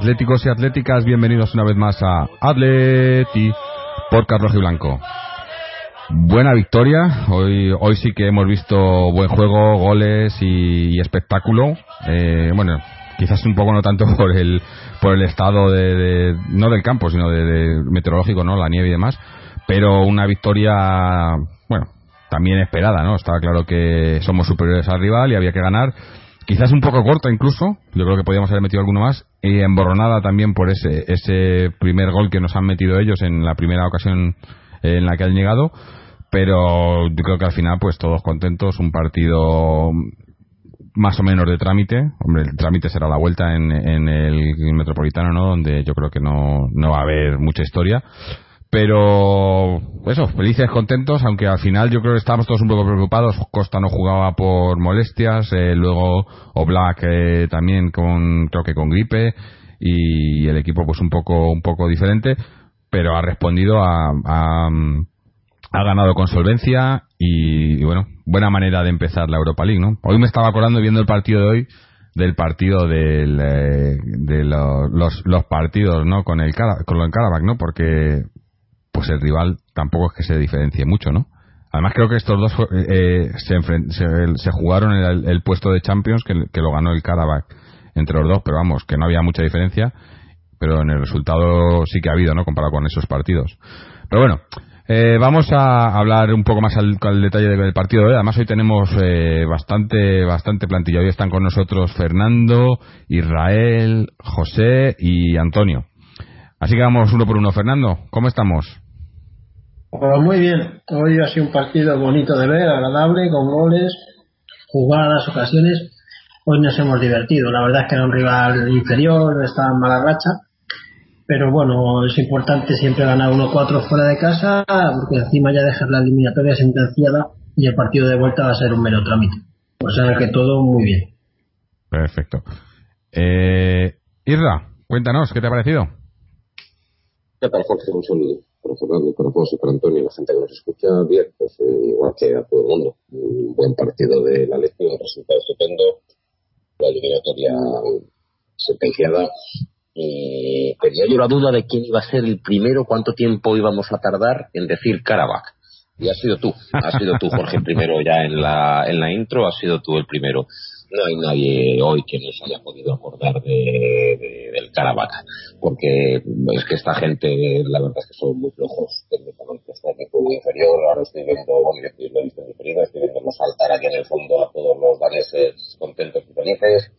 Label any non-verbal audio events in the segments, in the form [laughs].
Atléticos y atléticas, bienvenidos una vez más a Atleti por Carlos y Blanco. Buena victoria, hoy, hoy sí que hemos visto buen juego, goles y, espectáculo. Eh, bueno, quizás un poco no tanto [laughs] por el, por el estado de, no del campo, sino de, meteorológico, ¿no? La nieve y demás, pero una victoria, bueno, también esperada, ¿no? Estaba claro que somos superiores al rival y había que ganar. Quizás un poco corta incluso, yo creo que podíamos haber metido alguno más, y emborronada también por ese, ese primer gol que nos han metido ellos en la primera ocasión en la que han llegado, pero yo creo que al final pues todos contentos, un partido más o menos de trámite, hombre, el trámite será la vuelta en, en el Metropolitano, ¿no? Donde yo creo que no, no va a haber mucha historia, pero eso, felices, contentos, aunque al final yo creo que estábamos todos un poco preocupados. Costa no jugaba por molestias, eh, luego Oblak eh, también con, creo que con gripe, y el equipo pues un poco, un poco diferente, pero ha respondido a, ha ganado con solvencia y, bueno, buena manera de empezar la Europa League, ¿no? Hoy me estaba acordando viendo el partido de hoy del partido del, eh, de los, partidos, ¿no? Con el, con el Karabakh, ¿no? Porque pues el rival tampoco es que se diferencie mucho, ¿no? Además creo que estos dos eh, se, se, jugaron el, el, puesto de Champions que, que, lo ganó el Karabakh entre los dos, pero vamos, que no había mucha diferencia, pero en el resultado sí que ha habido, ¿no? Comparado con esos partidos. Pero bueno, eh, vamos a hablar un poco más al, detalle del partido. ¿eh? Además hoy tenemos eh, bastante bastante plantilla. Hoy están con nosotros Fernando, Israel, José y Antonio. Así que vamos uno por uno. Fernando, ¿cómo estamos? Pues muy bien. Hoy ha sido un partido bonito de ver, agradable, con goles, jugadas, ocasiones. Hoy nos hemos divertido. La verdad es que era un rival inferior, estaba en mala racha. Pero bueno, es importante siempre ganar 1-4 fuera de casa, porque encima ya dejar la eliminatoria sentenciada y el partido de vuelta va a ser un mero trámite. O sea que todo muy bien. Perfecto. Eh, Irra, cuéntanos, ¿qué te ha parecido? ¿Qué tal, Jorge? Un saludo para Fernando, para José, para Antonio la gente que nos escucha bien, pues eh, igual que a todo el mundo. Un buen partido de la lección, resultado estupendo, la eliminatoria sentenciada. Y tenía yo la duda de quién iba a ser el primero, cuánto tiempo íbamos a tardar en decir Karabakh. Y ha sido tú, ha sido tú, Jorge, primero ya en la, en la intro, ha sido tú el primero no hay nadie hoy que nos haya podido acordar de, del Caravaca, porque es que esta gente, la verdad es que son muy flojos técnicamente, está equipo muy inferior, ahora estoy viendo, bueno, yo lo he visto en estoy viendo saltar aquí en el fondo a todos los daneses contentos y felices,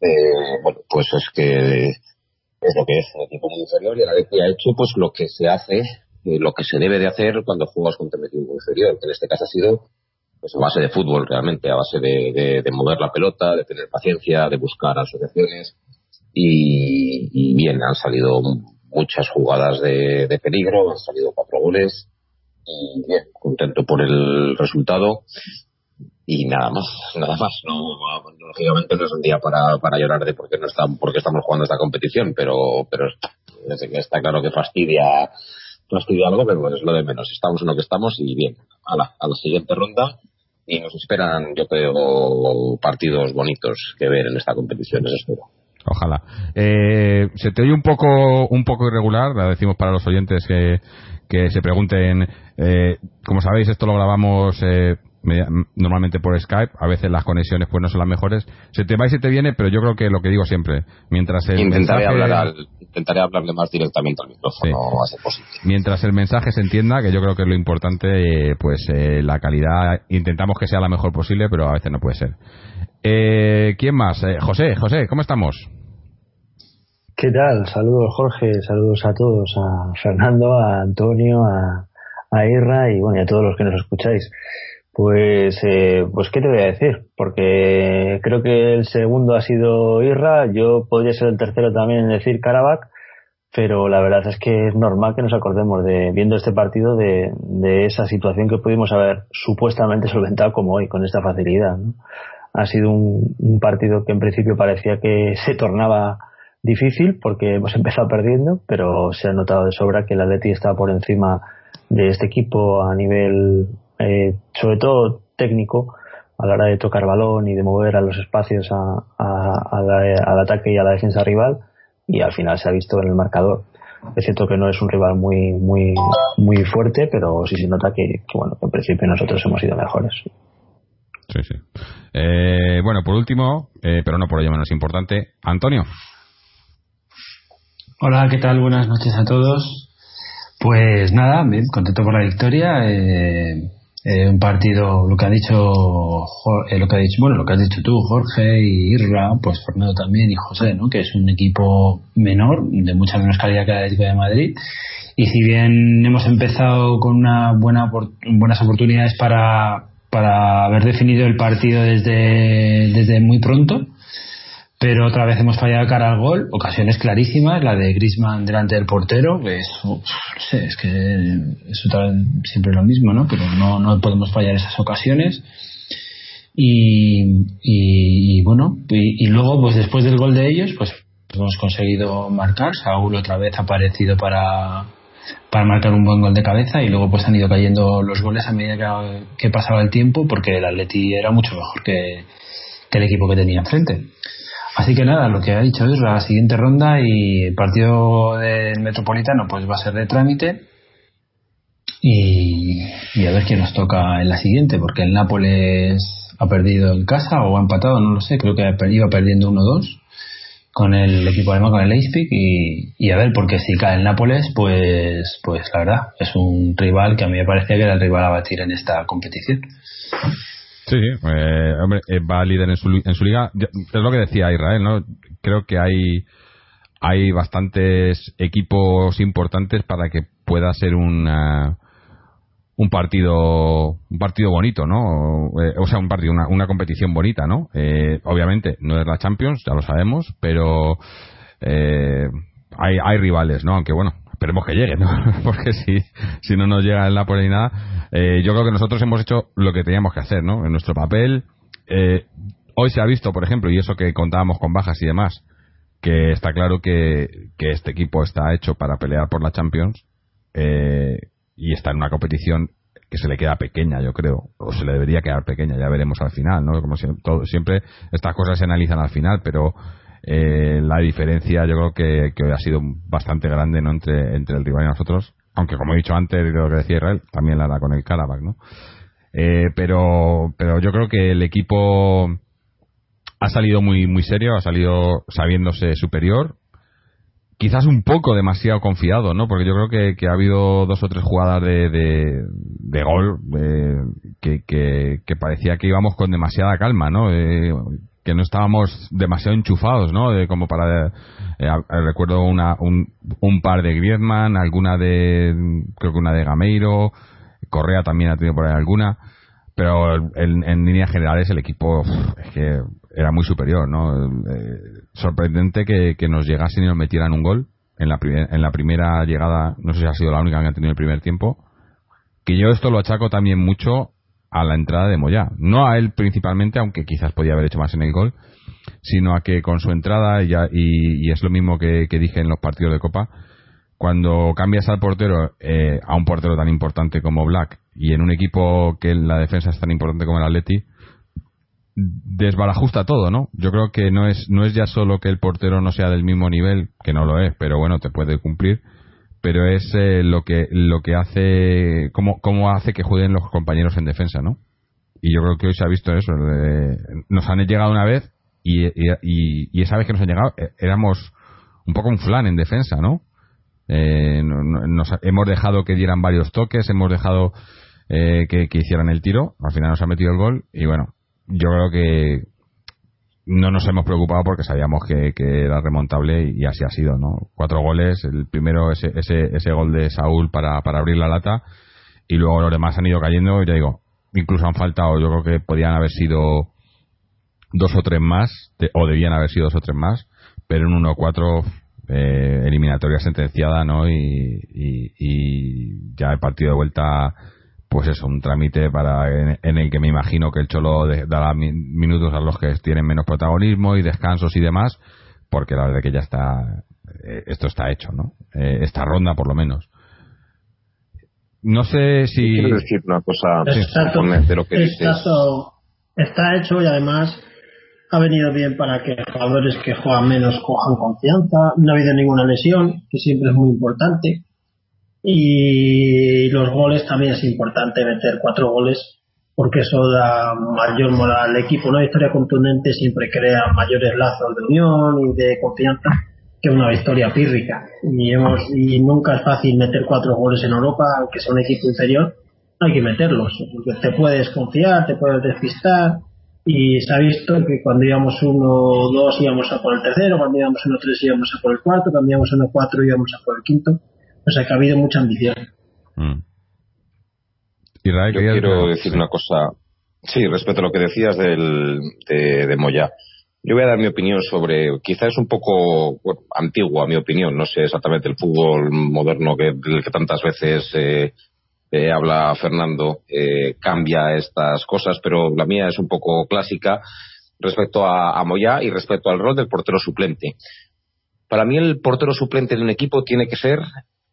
eh, bueno, pues es que es lo que es, un equipo muy inferior y la vez ha hecho pues lo que se hace, eh, lo que se debe de hacer cuando juegas contra un equipo inferior, que en este caso ha sido pues a base de fútbol realmente, a base de, de, mover la pelota, de tener paciencia, de buscar asociaciones. Y, bien, han salido muchas jugadas de, de, peligro, han salido cuatro goles. Y bien, contento por el resultado. Y nada más, nada más. No, lógicamente no es un día para, para llorar de por qué no estamos, porque estamos jugando esta competición, pero, pero está claro que fastidia fastidia algo, pero es lo de menos. Estamos en lo que estamos y bien, a la, a la siguiente ronda y nos esperan, yo creo, partidos bonitos que ver en esta competición, eso espero. Ojalá. Eh, se te oye un poco, un poco irregular, la decimos para los oyentes que, que se pregunten. Eh, como sabéis, esto lo grabamos eh, normalmente por Skype, a veces las conexiones pues no son las mejores. Se te va y se te viene, pero yo creo que lo que digo siempre, mientras el intentaré hablar intentaré hablarle más directamente al micrófono Mientras el mensaje se entienda, que yo creo que es lo importante, eh, pues eh, la calidad intentamos que sea la mejor posible, pero a veces no puede ser. Eh, ¿Quién más? José, José, ¿cómo estamos? ¿Qué tal? Saludos Jorge, saludos a todos, a Fernando, a Antonio, a, a Irra y bueno, y a todos los que nos escucháis. Pues, eh, pues, ¿qué te voy a decir? Porque creo que el segundo ha sido Irra, yo podría ser el tercero también en decir Karabakh, pero la verdad es que es normal que nos acordemos de, viendo este partido, de, de esa situación que pudimos haber supuestamente solventado como hoy, con esta facilidad. Ha sido un, un partido que en principio parecía que se tornaba difícil porque hemos [laughs] empezado perdiendo, pero se ha notado de sobra que el Atleti está por encima de este equipo a nivel eh, sobre todo técnico, a la hora de tocar balón y de mover a los espacios al ataque y a la defensa rival y al final se ha visto en el marcador. Es cierto que no es un rival muy muy muy fuerte, pero sí se nota que, bueno, en principio nosotros hemos sido mejores. Sí, sí. Eh, bueno, por último, eh, pero no por ello menos importante, Antonio. Hola, ¿qué tal? Buenas noches a todos. Pues nada, contento por la victoria. Eh, eh, un partido, lo que ha dicho, eh, lo que ha dicho, bueno, lo que has dicho tú, Jorge y Irra, pues Fernando también y José, ¿no? Que es un equipo menor, de mucha menos calidad que el Atlético de Madrid. Y si bien hemos empezado con una buena, buenas oportunidades para, para haber definido el partido desde, desde muy pronto, pero otra vez hemos fallado cara al gol, ocasiones clarísimas, la de Grisman delante del portero, que es, no sé, es que es siempre lo mismo, ¿no? Pero no, no podemos fallar esas ocasiones. Y, y, bueno, y, luego, pues después del gol de ellos, pues hemos conseguido marcar. Saúl otra vez ha aparecido para, para marcar un buen gol de cabeza y luego pues han ido cayendo los goles a medida que, pasaba el tiempo porque el Atleti era mucho mejor que el equipo que tenía enfrente. Así que nada, lo que ha dicho es la siguiente ronda y el partido del Metropolitano pues va a ser de trámite y, a ver quién nos toca en la siguiente, porque el Nápoles ha perdido en casa o ha empatado, no lo sé, creo que iba perdiendo 1-2 con el equipo alemán, con el Leipzig y, y, a ver, porque si cae el Nápoles, pues, pues la verdad, es un rival que a mí me parecía que era el rival a batir en esta competición. Sí, eh, hombre, eh, va líder en su, en su liga. Es lo que decía Israel, ¿no? Creo que hay, hay bastantes equipos importantes para que pueda ser un un partido un partido bonito, ¿no? Eh, o sea, un partido, una, una competición bonita, ¿no? obviamente no es la Champions, ya lo sabemos, pero hay, hay rivales, ¿no? Aunque bueno, esperemos que llegue, ¿no? [laughs] Porque si, si no nos llega el Napoli ni nada, eh, yo creo que nosotros hemos hecho lo que teníamos que hacer, ¿no? En nuestro papel. Eh, hoy se ha visto, por ejemplo, y eso que contábamos con bajas y demás, que está claro que, que este equipo está hecho para pelear por la Champions eh, y está en una competición que se le queda pequeña, yo creo, o se le debería quedar pequeña, ya veremos al final, ¿no? Como siempre, siempre estas cosas se analizan al final, pero eh, la diferencia yo creo que, que, ha sido bastante grande ¿no? entre, entre el rival y nosotros, aunque como he dicho antes, lo que decía Israel, también la da con el Karabakh, ¿no? Eh, pero, pero yo creo que el equipo ha salido muy, muy serio, ha salido sabiéndose superior, quizás un poco demasiado confiado, ¿no? Porque yo creo que, que ha habido dos o tres jugadas de, de, gol eh, que, que, que, parecía que íbamos con demasiada calma, ¿no? Eh, que no estábamos demasiado enchufados, ¿no? De, como para eh, recuerdo una, un, un, par de Griezmann, alguna de creo que una de Gameiro, Correa también ha tenido por ahí alguna, pero en, en líneas generales el equipo es que era muy superior, ¿no? Eh, sorprendente que, nos llegasen y nos metieran un gol en la, en la primera llegada, no sé si ha sido la única que han tenido el primer tiempo, que yo esto lo achaco también mucho a la entrada de Moyá. No a él principalmente, aunque quizás podía haber hecho más en el gol, sino a que con su entrada, y, y, es lo mismo que, dije en los partidos de Copa, cuando cambias al portero, eh, a un portero tan importante como Black, y en un equipo que la defensa es tan importante como el Atleti, desbarajusta todo, ¿no? Yo creo que no es, no es ya solo que el portero no sea del mismo nivel, que no lo es, pero bueno, te puede cumplir, pero es eh, lo que lo que hace cómo, cómo hace que jueguen los compañeros en defensa no y yo creo que hoy se ha visto eso nos han llegado una vez y, y, esa vez que nos han llegado eh, éramos un poco un flan en defensa no eh, nos, hemos dejado que dieran varios toques hemos dejado que, que hicieran el tiro al final nos ha metido el gol y bueno yo creo que no nos hemos preocupado porque sabíamos que, era remontable y así ha sido, ¿no? Cuatro goles, el primero ese, ese, ese gol de Saúl para, para abrir la lata y luego los demás han ido cayendo y ya digo, incluso han faltado, yo creo que podían haber sido dos o tres más, o debían haber sido dos o tres más, pero en 1-4 eh, eliminatoria sentenciada, ¿no? Y, y, y ya el partido de vuelta pues eso, un trámite para en, el que me imagino que el Cholo dará minutos a los que tienen menos protagonismo y descansos y demás, porque la verdad que ya está, eh, esto está hecho, ¿no? Eh, esta ronda por lo menos. No sé si... Quiero decir una cosa de lo que está hecho y además ha venido bien para que jugadores que juegan menos cojan confianza. No ha habido ninguna lesión, que siempre es muy importante. Y los goles también es importante meter cuatro goles porque eso da mayor moral al equipo. Una victoria contundente siempre crea mayores lazos de unión y de confianza que una victoria pírrica. Y, hemos, y nunca es fácil meter cuatro goles en Europa, aunque sea un equipo inferior, hay que meterlos. Porque te puedes confiar, te puedes despistar. Y se ha visto que cuando íbamos uno o dos íbamos a por el tercero, cuando íbamos uno tres íbamos a por el cuarto, cuando íbamos uno cuatro íbamos a por el quinto. O sea que ha habido mucha ambición. Mm. Yo quiero decir una cosa. Sí, respecto a lo que decías del, de, Moya. Yo voy a dar mi opinión sobre, quizás es un poco antiguo mi opinión, no sé exactamente el fútbol moderno que, del que tantas veces eh, eh, habla Fernando eh, cambia estas cosas, pero la mía es un poco clásica respecto a, a Moya y respecto al rol del portero suplente. Para mí el portero suplente de un equipo tiene que ser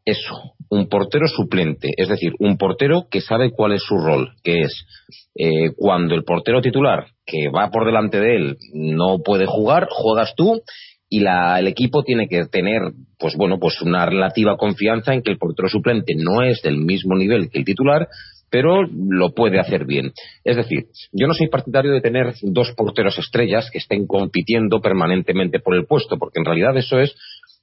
eso, un portero suplente, es decir, un portero que sabe cuál es su rol, que es eh, cuando el portero titular, que va por delante de él, no puede jugar, juegas tú y la, el equipo tiene que tener, pues bueno, pues una relativa confianza en que el portero suplente no es del mismo nivel que el titular, pero lo puede hacer bien. Es decir, yo no soy partidario de tener dos porteros estrellas que estén compitiendo permanentemente por el puesto, porque en realidad eso es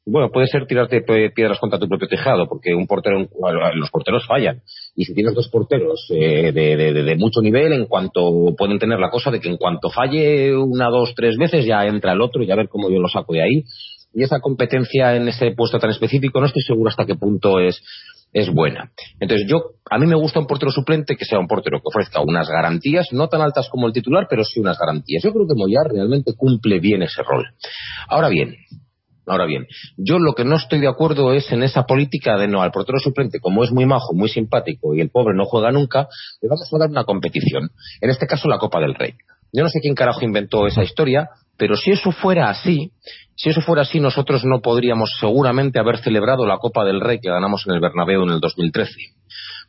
bueno, puede ser tirarte piedras contra tu propio tejado, porque un portero, los porteros fallan. Y si tienes dos porteros eh, de, mucho nivel, en cuanto pueden tener la cosa de que en cuanto falle una, dos, tres veces, ya entra el otro y a ver cómo yo lo saco de ahí. Y esa competencia en ese puesto tan específico, no estoy seguro hasta qué punto es, es buena. Entonces, yo, a mí me gusta un portero suplente que sea un portero que ofrezca unas garantías, no tan altas como el titular, pero sí unas garantías. Yo creo que Moyar realmente cumple bien ese rol. Ahora bien, Ahora bien, yo lo que no estoy de acuerdo es en esa política de no, al portero suplente, como es muy majo, muy simpático y el pobre no juega nunca, le vamos a dar una competición. En este caso, la Copa del Rey. Yo no sé quién carajo inventó esa historia, pero si eso fuera así, si eso fuera así, nosotros no podríamos seguramente haber celebrado la Copa del Rey que ganamos en el Bernabéu en el 2013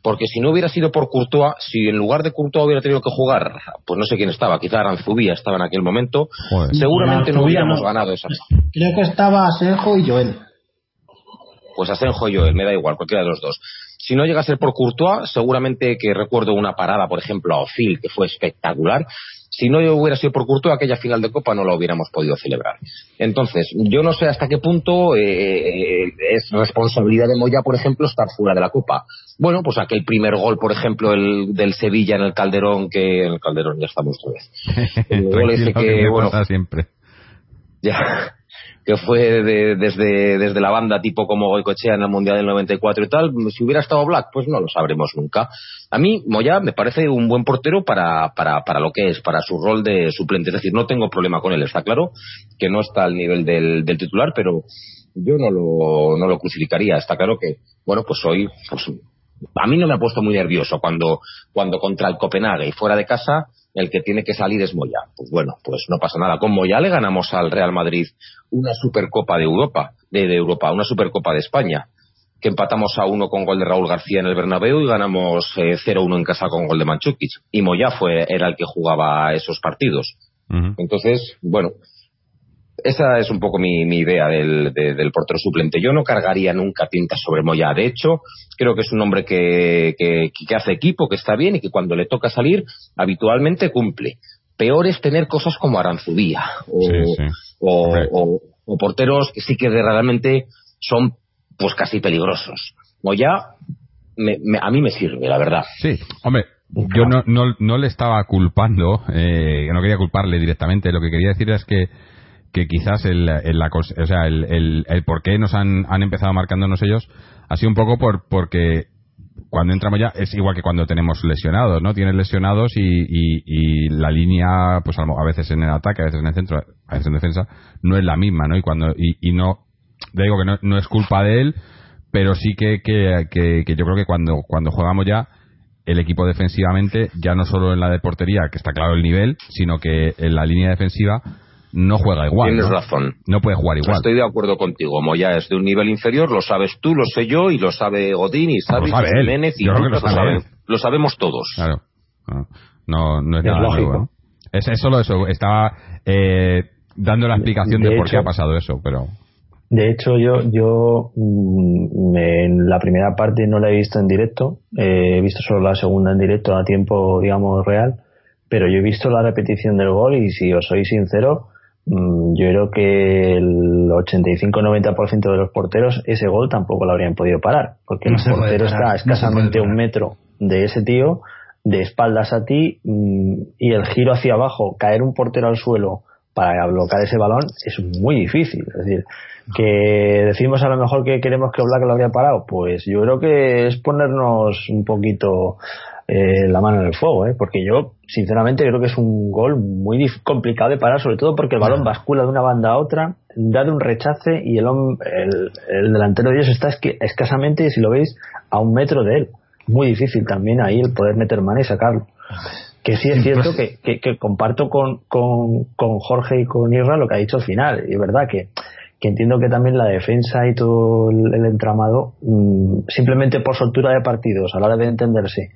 porque si no hubiera sido por Courtois, si en lugar de Courtois hubiera tenido que jugar, pues no sé quién estaba, quizá Aranzubía estaba en aquel momento, seguramente no hubiéramos ganado esa. Creo que estaba Asenjo y Joel. Pues Asenjo y Joel, me da igual, cualquiera de los dos. Si no llega a ser por Courtois, seguramente que recuerdo una parada, por ejemplo, a Ofil, que fue espectacular, si no hubiera sido por Courtois, aquella final de Copa no la hubiéramos podido celebrar. Entonces, yo no sé hasta qué punto eh, es responsabilidad de Moya, por ejemplo, estar fuera de la Copa. Bueno, pues aquel primer gol, por ejemplo, el del Sevilla en el Calderón, que en el Calderón ya estamos otra vez. El gol ese que, bueno, siempre. Ya, que fue desde, desde la banda tipo como Goicochea en el Mundial del 94 y tal, si hubiera estado Black, pues no lo sabremos nunca. A mí, Moya me parece un buen portero para, para, para lo que es, para su rol de suplente. Es decir, no tengo problema con él, está claro que no está al nivel del, del titular, pero yo no lo, no lo crucificaría. Está claro que, bueno, pues hoy, pues, a mí no me ha puesto muy nervioso cuando, cuando contra el Copenhague y fuera de casa el que tiene que salir es Moya. Pues bueno, pues no pasa nada. Con Moya le ganamos al Real Madrid una Supercopa de Europa, de, Europa, una Supercopa de España, que empatamos a uno con gol de Raúl García en el Bernabéu y ganamos 0-1 eh, en casa con gol de Manchukic. Y Moya fue, era el que jugaba esos partidos. Entonces, bueno, esa es un poco mi, idea del, portero suplente. Yo no cargaría nunca tinta sobre Moya. De hecho, creo que es un hombre que, hace equipo, que está bien y que cuando le toca salir, habitualmente cumple. Peor es tener cosas como Aranzubía o, porteros que sí que realmente son pues casi peligrosos. Moya a mí me sirve, la verdad. Sí, hombre, yo no, no, no le estaba culpando, eh, no quería culparle directamente. Lo que quería decir es que que quizás el, el, o sea, el, el, por qué nos han, han empezado marcándonos ellos ha sido un poco por porque cuando entramos ya es igual que cuando tenemos lesionados, ¿no? Tienes lesionados y, y, la línea, pues a veces en el ataque, a veces en el centro, a veces en defensa, no es la misma, ¿no? Y cuando y, y no, digo que no, no, es culpa de él, pero sí que, que, que, que yo creo que cuando, cuando jugamos ya el equipo defensivamente, ya no solo en la de portería, que está claro el nivel, sino que en la línea defensiva no juega igual. Tienes razón. No puede jugar igual. Estoy de acuerdo contigo. Moya es de un nivel inferior, lo sabes tú, lo sé yo, y lo sabe Godín, y sabe, lo sabe Jiménez, y lo, sabe lo, sabemos todos. Claro. No, no es, nada nuevo. Es, solo eso, estaba eh, dando la explicación de, por qué ha pasado eso, pero... De hecho, yo, yo mm, en la primera parte no la he visto en directo, eh, he visto solo la segunda en directo a tiempo, digamos, real, pero yo he visto la repetición del gol y si os soy sincero, yo creo que el 85-90% de los porteros ese gol tampoco lo habrían podido parar, porque el portero está escasamente un metro de ese tío, de espaldas a ti, mm, y el giro hacia abajo, caer un portero al suelo para bloquear ese balón es muy difícil. Es decir, que decimos a lo mejor que queremos que Oblak lo habría parado, pues yo creo que es ponernos un poquito eh, la mano en el fuego, ¿eh? porque yo sinceramente creo que es un gol muy complicado de parar, sobre todo porque el balón bascula de una banda a otra, da de un rechace y el, el, delantero de ellos está escasamente, si lo veis, a un metro de él. Muy difícil también ahí el poder meter mano y sacarlo. Que sí es cierto pues que, que, comparto con, con, con Jorge y con Irra lo que ha dicho al final. Y es verdad que que entiendo que también la defensa y todo el, entramado, mm, simplemente por soltura de partidos, a la hora de entenderse,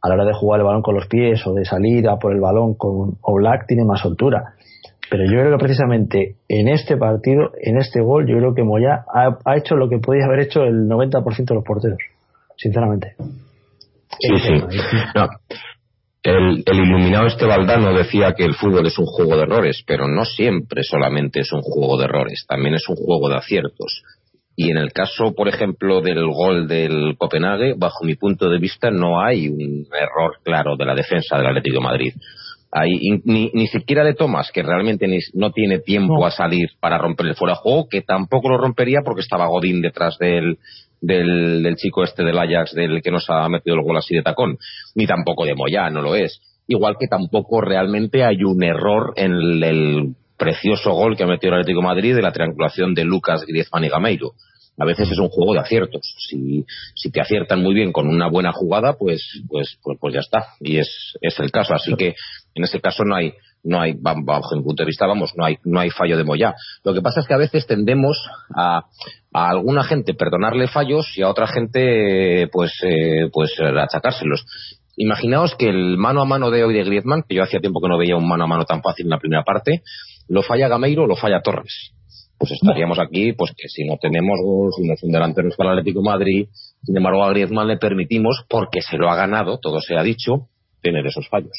a la hora de jugar el balón con los pies o de salir a por el balón con Oblak, tiene más soltura. Pero yo creo que precisamente en este partido, en este gol, yo creo que Moya ha, hecho lo que podía haber hecho el 90% de los porteros, sinceramente. Sí, sí. El, iluminado este Valdano decía que el fútbol es un juego de errores, pero no siempre solamente es un juego de errores, también es un juego de aciertos. Y en el caso, por ejemplo, del gol del Copenhague, bajo mi punto de vista, no hay un error claro de la defensa del Atlético de Madrid. Hay, ni, ni, siquiera de Tomás, que realmente no tiene tiempo a salir para romper el fuera de juego, que tampoco lo rompería porque estaba Godín detrás del, del, del chico este del Ajax, del que nos ha metido el gol así de tacón, ni tampoco de Moyá, no lo es. Igual que tampoco realmente hay un error en el, precioso gol que ha metido el Atlético de Madrid de la triangulación de Lucas, Griezmann y Gameiro. A veces es un juego de aciertos. Si, si te aciertan muy bien con una buena jugada, pues, pues, pues, pues ya está. Y es, es el caso. Así que en ese caso no hay, no hay, bajo mi punto de vista, vamos, no hay, no hay fallo de Moyá. Lo que pasa es que a veces tendemos a, a alguna gente perdonarle fallos y a otra gente, pues, eh, pues achacárselos. Imaginaos que el mano a mano de hoy de Griezmann, que yo hacía tiempo que no veía un mano a mano tan fácil en la primera parte, lo falla Gameiro o lo falla Torres. Pues estaríamos aquí, pues que si no tenemos gol, si no es un delantero para el Atlético Madrid, sin embargo a Griezmann le permitimos, porque se lo ha ganado, todo se ha dicho, tener esos fallos.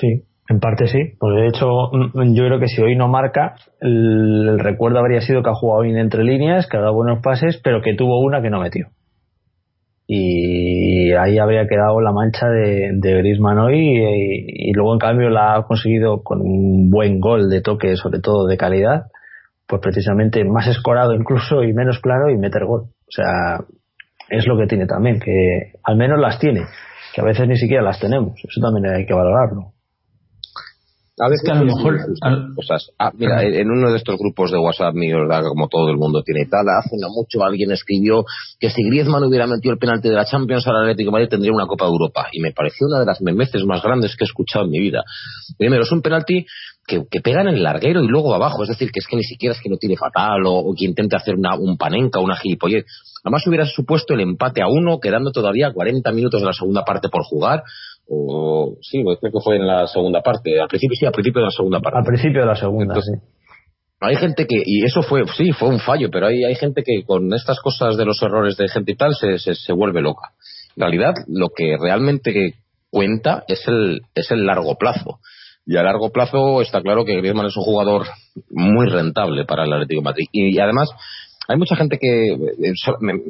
Sí, en parte sí. Pues de hecho, mm, yo creo que si hoy no marca, el, recuerdo habría sido que ha jugado bien entre líneas, que ha dado buenos pases, pero que tuvo una que no metió. Y ahí habría quedado la mancha de, de Griezmann hoy y, luego en cambio la ha conseguido con un buen gol de toque, sobre todo de calidad, pues precisamente más escorado incluso y menos claro y meter gol. O sea, es lo que tiene también, que al menos las tiene que a veces ni siquiera las tenemos. Eso también hay que valorarlo. A veces que a lo mejor cosas. Ah, mira, en uno de estos grupos de WhatsApp mío, como todo el mundo tiene y tal, hace no mucho alguien escribió que si Griezmann hubiera metido el penalti de la Champions al Atlético de Madrid tendría una Copa de Europa. Y me pareció una de las memeces más grandes que he escuchado en mi vida. Primero, es un penalti que, que pegan en el larguero y luego abajo. Es decir, que es que ni siquiera es que lo tire fatal o, que intente hacer una, un panenca o una gilipollez. Además hubiera supuesto el empate a uno, quedando todavía 40 minutos de la segunda parte por jugar. O, sí, pues creo que fue en la segunda parte. Al principio sí, al principio de la segunda parte. Al principio de la segunda, sí. Hay gente que, y eso fue, sí, fue un fallo, pero hay, hay gente que con estas cosas de los errores de gente y tal se, se, se vuelve loca. En realidad, lo que realmente cuenta es el, es el largo plazo. Y a largo plazo está claro que Griezmann es un jugador muy rentable para el Atlético de Madrid. Y, además, hay mucha gente que. Eh,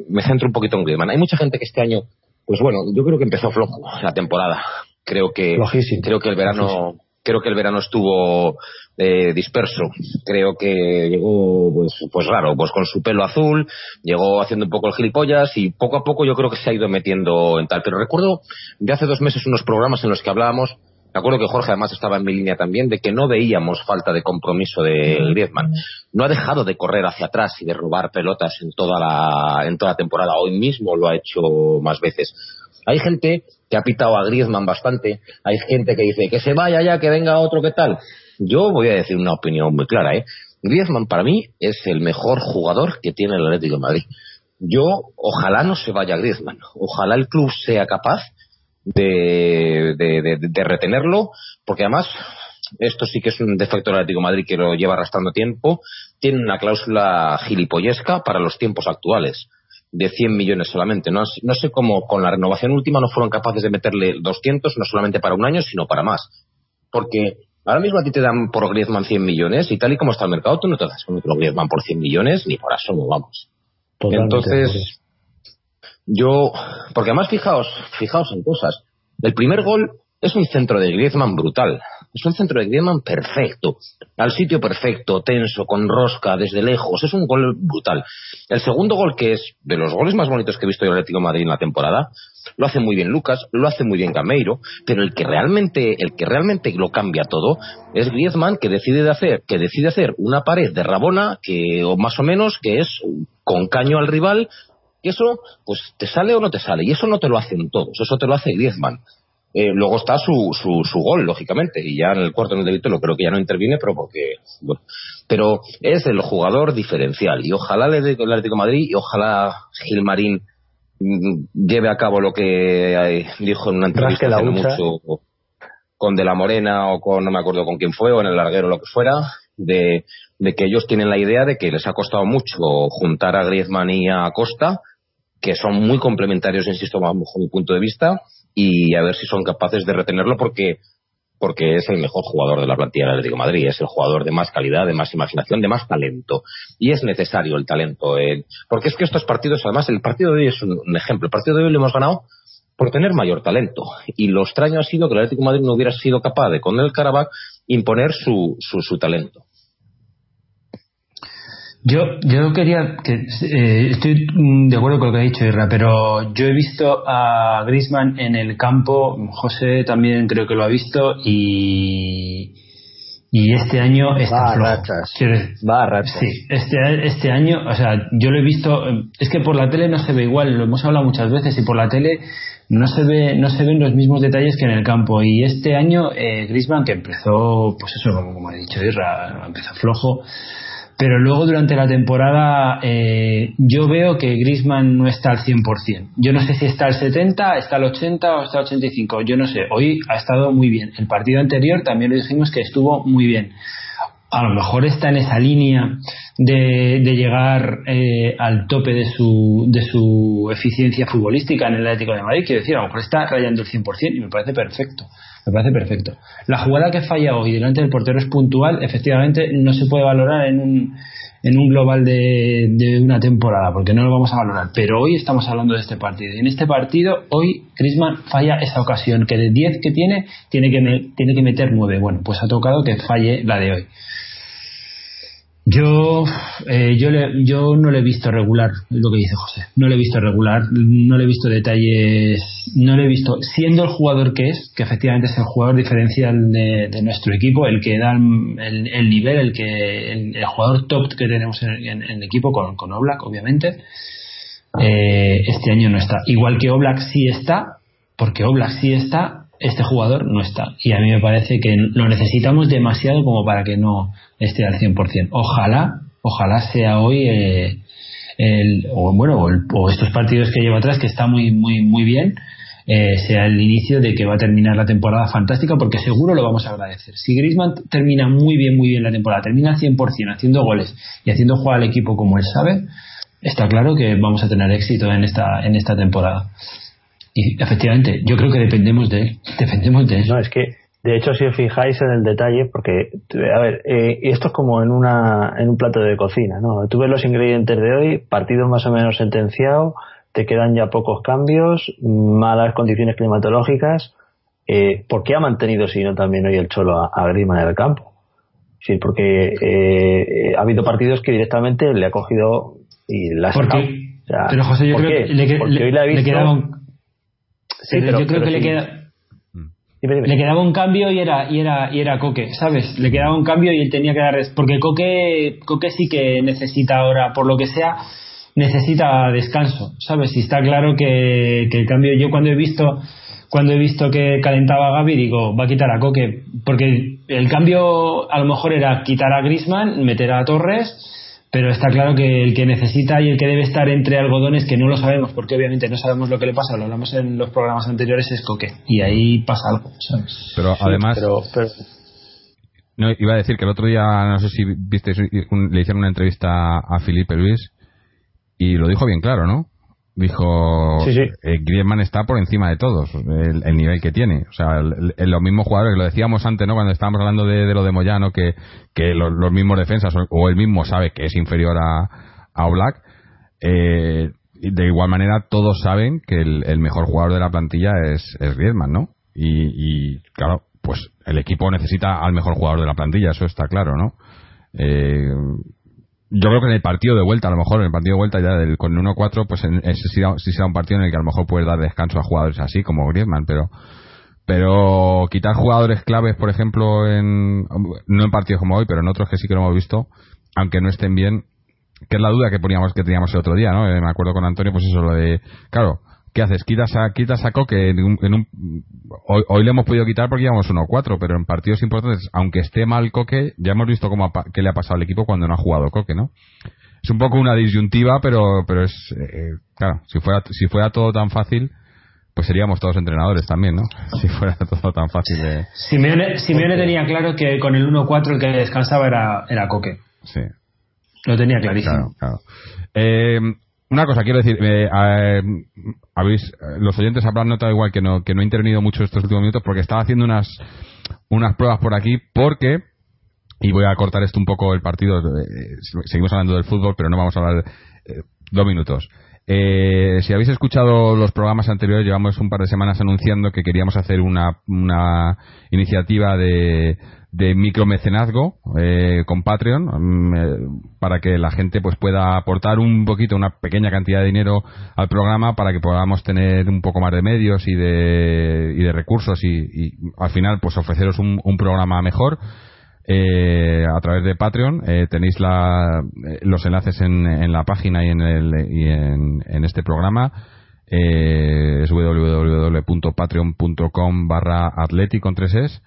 me, centro un poquito en Griezmann. Hay mucha gente que este año. Pues bueno, yo creo que empezó flojo la temporada. Creo que. Creo que el verano. Creo que el verano estuvo eh, disperso. Creo que llegó, pues, pues raro, pues con su pelo azul, llegó haciendo un poco el gilipollas y poco a poco yo creo que se ha ido metiendo en tal. Pero recuerdo de hace dos meses unos programas en los que hablábamos me acuerdo que Jorge además estaba en mi línea también de que no veíamos falta de compromiso de Griezmann. No ha dejado de correr hacia atrás y de robar pelotas en toda la, en toda la temporada. Hoy mismo lo ha hecho más veces. Hay gente que ha pitado a Griezmann bastante. Hay gente que dice que se vaya ya, que venga otro, ¿qué tal? Yo voy a decir una opinión muy clara, ¿eh? Griezmann para mí es el mejor jugador que tiene el Atlético de Madrid. Yo, ojalá no se vaya Griezmann. Ojalá el club sea capaz de, de, de, retenerlo, porque además esto sí que es un defecto del Atlético de Madrid que lo lleva arrastrando tiempo, tiene una cláusula gilipollesca para los tiempos actuales de 100 millones solamente. No, no sé cómo con la renovación última no fueron capaces de meterle 200, no solamente para un año, sino para más. Porque ahora mismo a ti te dan por Griezmann 100 millones y tal y como está el mercado, tú no te das con otro Griezmann por 100 millones ni por eso no vamos. Entonces, yo, porque además fijaos, fijaos en cosas. El primer gol es un centro de Griezmann brutal. Es un centro de Griezmann perfecto. Al sitio perfecto, tenso, con rosca, desde lejos. Es un gol brutal. El segundo gol, que es de los goles más bonitos que he visto el Atlético de Madrid en la temporada, lo hace muy bien Lucas, lo hace muy bien Gameiro, pero el que realmente, el que realmente lo cambia todo es Griezmann que decide hacer, que decide hacer una pared de Rabona que, o más o menos, que es con caño al rival, y eso, pues te sale o no te sale. Y eso no te lo hacen todos, eso te lo hace Griezmann. Eh, luego está su, su, su, gol, lógicamente, y ya en el cuarto en el de lo creo que ya no interviene, pero porque. Bueno, pero es el jugador diferencial, y ojalá le dé el Atlético Madrid, y ojalá Gilmarín mm, lleve a cabo lo que eh, dijo en una entrevista hace mucho con De la Morena o con, no me acuerdo con quién fue, o en el larguero o lo que fuera, de, de que ellos tienen la idea de que les ha costado mucho juntar a Griezmann y a Costa que son muy complementarios, insisto, bajo mi punto de vista, y a ver si son capaces de retenerlo porque porque es el mejor jugador de la plantilla del Atlético de Madrid, es el jugador de más calidad, de más imaginación, de más talento. Y es necesario el talento. Eh, porque es que estos partidos, además, el partido de hoy es un, ejemplo. El partido de hoy lo hemos ganado por tener mayor talento. Y lo extraño ha sido que el Atlético de Madrid no hubiera sido capaz de, con el Karabakh, imponer su, su, su talento. Yo, yo quería que eh, estoy de acuerdo con lo que ha dicho Irra, pero yo he visto a Grisman en el campo, José también creo que lo ha visto y y este año está va flojo. Va a rachas. Sí, este, este año, o sea, yo lo he visto, es que por la tele no se ve igual, lo hemos hablado muchas veces y por la tele no se ve no se ven los mismos detalles que en el campo y este año eh, Grisman que empezó, pues eso como ha dicho Irra, empezó flojo pero luego durante la temporada eh, yo veo que Grisman no está al 100%. Yo no sé si está al 70, está al 80 o está al 85, yo no sé. Hoy ha estado muy bien. El partido anterior también lo dijimos que estuvo muy bien. A lo mejor está en esa línea de, llegar eh, al tope de su, de su eficiencia futbolística en el Atlético de Madrid. Quiero decir, a lo mejor está rayando el 100% y me parece perfecto. Me parece perfecto. La jugada que falla hoy delante del portero es puntual, efectivamente no se puede valorar en un, en un global de, de, una temporada, porque no lo vamos a valorar. Pero hoy estamos hablando de este partido. Y en este partido, hoy Crisman falla esa ocasión, que de 10 que tiene, tiene que, tiene que meter 9. Bueno, pues ha tocado que falle la de hoy. Yo, eh, yo, le, yo no le he visto regular, lo que dice José. No le he visto regular, no le he visto detalles, no le he visto, siendo el jugador que es, que efectivamente es el jugador diferencial de, nuestro equipo, el que da el, el nivel, el que el, jugador top que tenemos en, el equipo, con, con Oblak, obviamente. Eh, este año no está. Igual que Oblak sí está, porque Oblak sí está, este jugador no está. Y a mí me parece que lo necesitamos demasiado como para que no esté al 100%. Ojalá, ojalá sea hoy eh, el, o bueno, o, estos partidos que lleva atrás, que está muy, muy, muy bien, eh, sea el inicio de que va a terminar la temporada fantástica, porque seguro lo vamos a agradecer. Si Griezmann termina muy bien, muy bien la temporada, termina al 100% haciendo goles y haciendo jugar al equipo como él sabe, está claro que vamos a tener éxito en esta, en esta temporada. Y efectivamente, yo creo que dependemos de él. Dependemos de él. No, es que, de hecho, si os fijáis en el detalle, porque, a ver, eh, esto es como en, una, en un plato de cocina, ¿no? Tú ves los ingredientes de hoy, partido más o menos sentenciado, te quedan ya pocos cambios, malas condiciones climatológicas. Eh, ¿Por qué ha mantenido, si no también hoy el Cholo a, Grima en el campo? Sí, porque eh, ha habido partidos que directamente le ha cogido y la ha sacado. pero José, yo creo que le, le, le, le quedaban yo creo que le queda le quedaba un cambio y era y era y era Coque, ¿sabes? Le quedaba un cambio y él tenía que dar porque Coque Coque sí que necesita ahora, por lo que sea, necesita descanso, ¿sabes? Y está claro que, que el cambio yo cuando he visto cuando he visto que calentaba a Gaby digo, va a quitar a Coque porque el cambio a lo mejor era quitar a Grisman, meter a Torres pero está claro que el que necesita y el que debe estar entre algodones, que no lo sabemos, porque obviamente no sabemos lo que le pasa, lo hablamos en los programas anteriores, es Coque. Y ahí pasa algo, ¿sabes? Pero además. No, iba a decir que el otro día, no sé si viste, le hicieron una entrevista a Felipe Luis y lo dijo bien claro, ¿no? Dijo sí, eh, Griezmann está por encima de todos el, nivel que tiene. O sea los mismos jugadores lo decíamos antes no cuando estábamos hablando de, lo de Moyano que, que los, mismos defensas o, él mismo sabe que es inferior a, a Oblak eh, de igual manera todos saben que el, mejor jugador de la plantilla es, es Griezmann no y, y, claro pues el equipo necesita al mejor jugador de la plantilla eso está claro no eh, yo creo que en el partido de vuelta, a lo mejor en el partido de vuelta ya del, con el 1-4, pues en, ese sí será, un partido en el que a lo mejor puedes dar descanso a jugadores así como Griezmann, pero pero quitar jugadores claves, por ejemplo, en no en partidos como hoy, pero en otros que sí que lo hemos visto, aunque no estén bien, que es la duda que poníamos que teníamos el otro día, ¿no? Eh, me acuerdo con Antonio, pues eso lo de, claro, ¿qué haces? Quitas a, quitas a Coque en un, hoy, le hemos podido quitar porque íbamos 1-4, pero en partidos importantes, aunque esté mal Coque, ya hemos visto cómo qué le ha pasado al equipo cuando no ha jugado Coque, ¿no? Es un poco una disyuntiva, pero, pero es, eh, claro, si fuera, si fuera todo tan fácil, pues seríamos todos entrenadores también, ¿no? [laughs] Si fuera todo tan fácil de... Simeone, Simeone tenía claro que con el 1-4 el que descansaba era, era Coque. Sí. Lo tenía clarísimo. Claro, claro. Eh, una cosa, quiero decir, eh, eh, habéis, los oyentes habrán notado igual que no, que no he intervenido mucho estos últimos minutos porque estaba haciendo unas, unas pruebas por aquí porque, y voy a cortar esto un poco el partido, eh, seguimos hablando del fútbol, pero no vamos a hablar dos minutos. Si habéis escuchado los programas anteriores, llevamos un par de semanas anunciando que queríamos hacer una, una iniciativa de, de micromecenazgo eh, con Patreon mm, eh, para que la gente pues pueda aportar un poquito una pequeña cantidad de dinero al programa para que podamos tener un poco más de medios y de, y de recursos y, al final pues ofreceros un, programa mejor eh, a través de Patreon tenéis la, los enlaces en, en, la página y en, el, y en, en este programa. Es www.patreon.com barra atleti con tres es.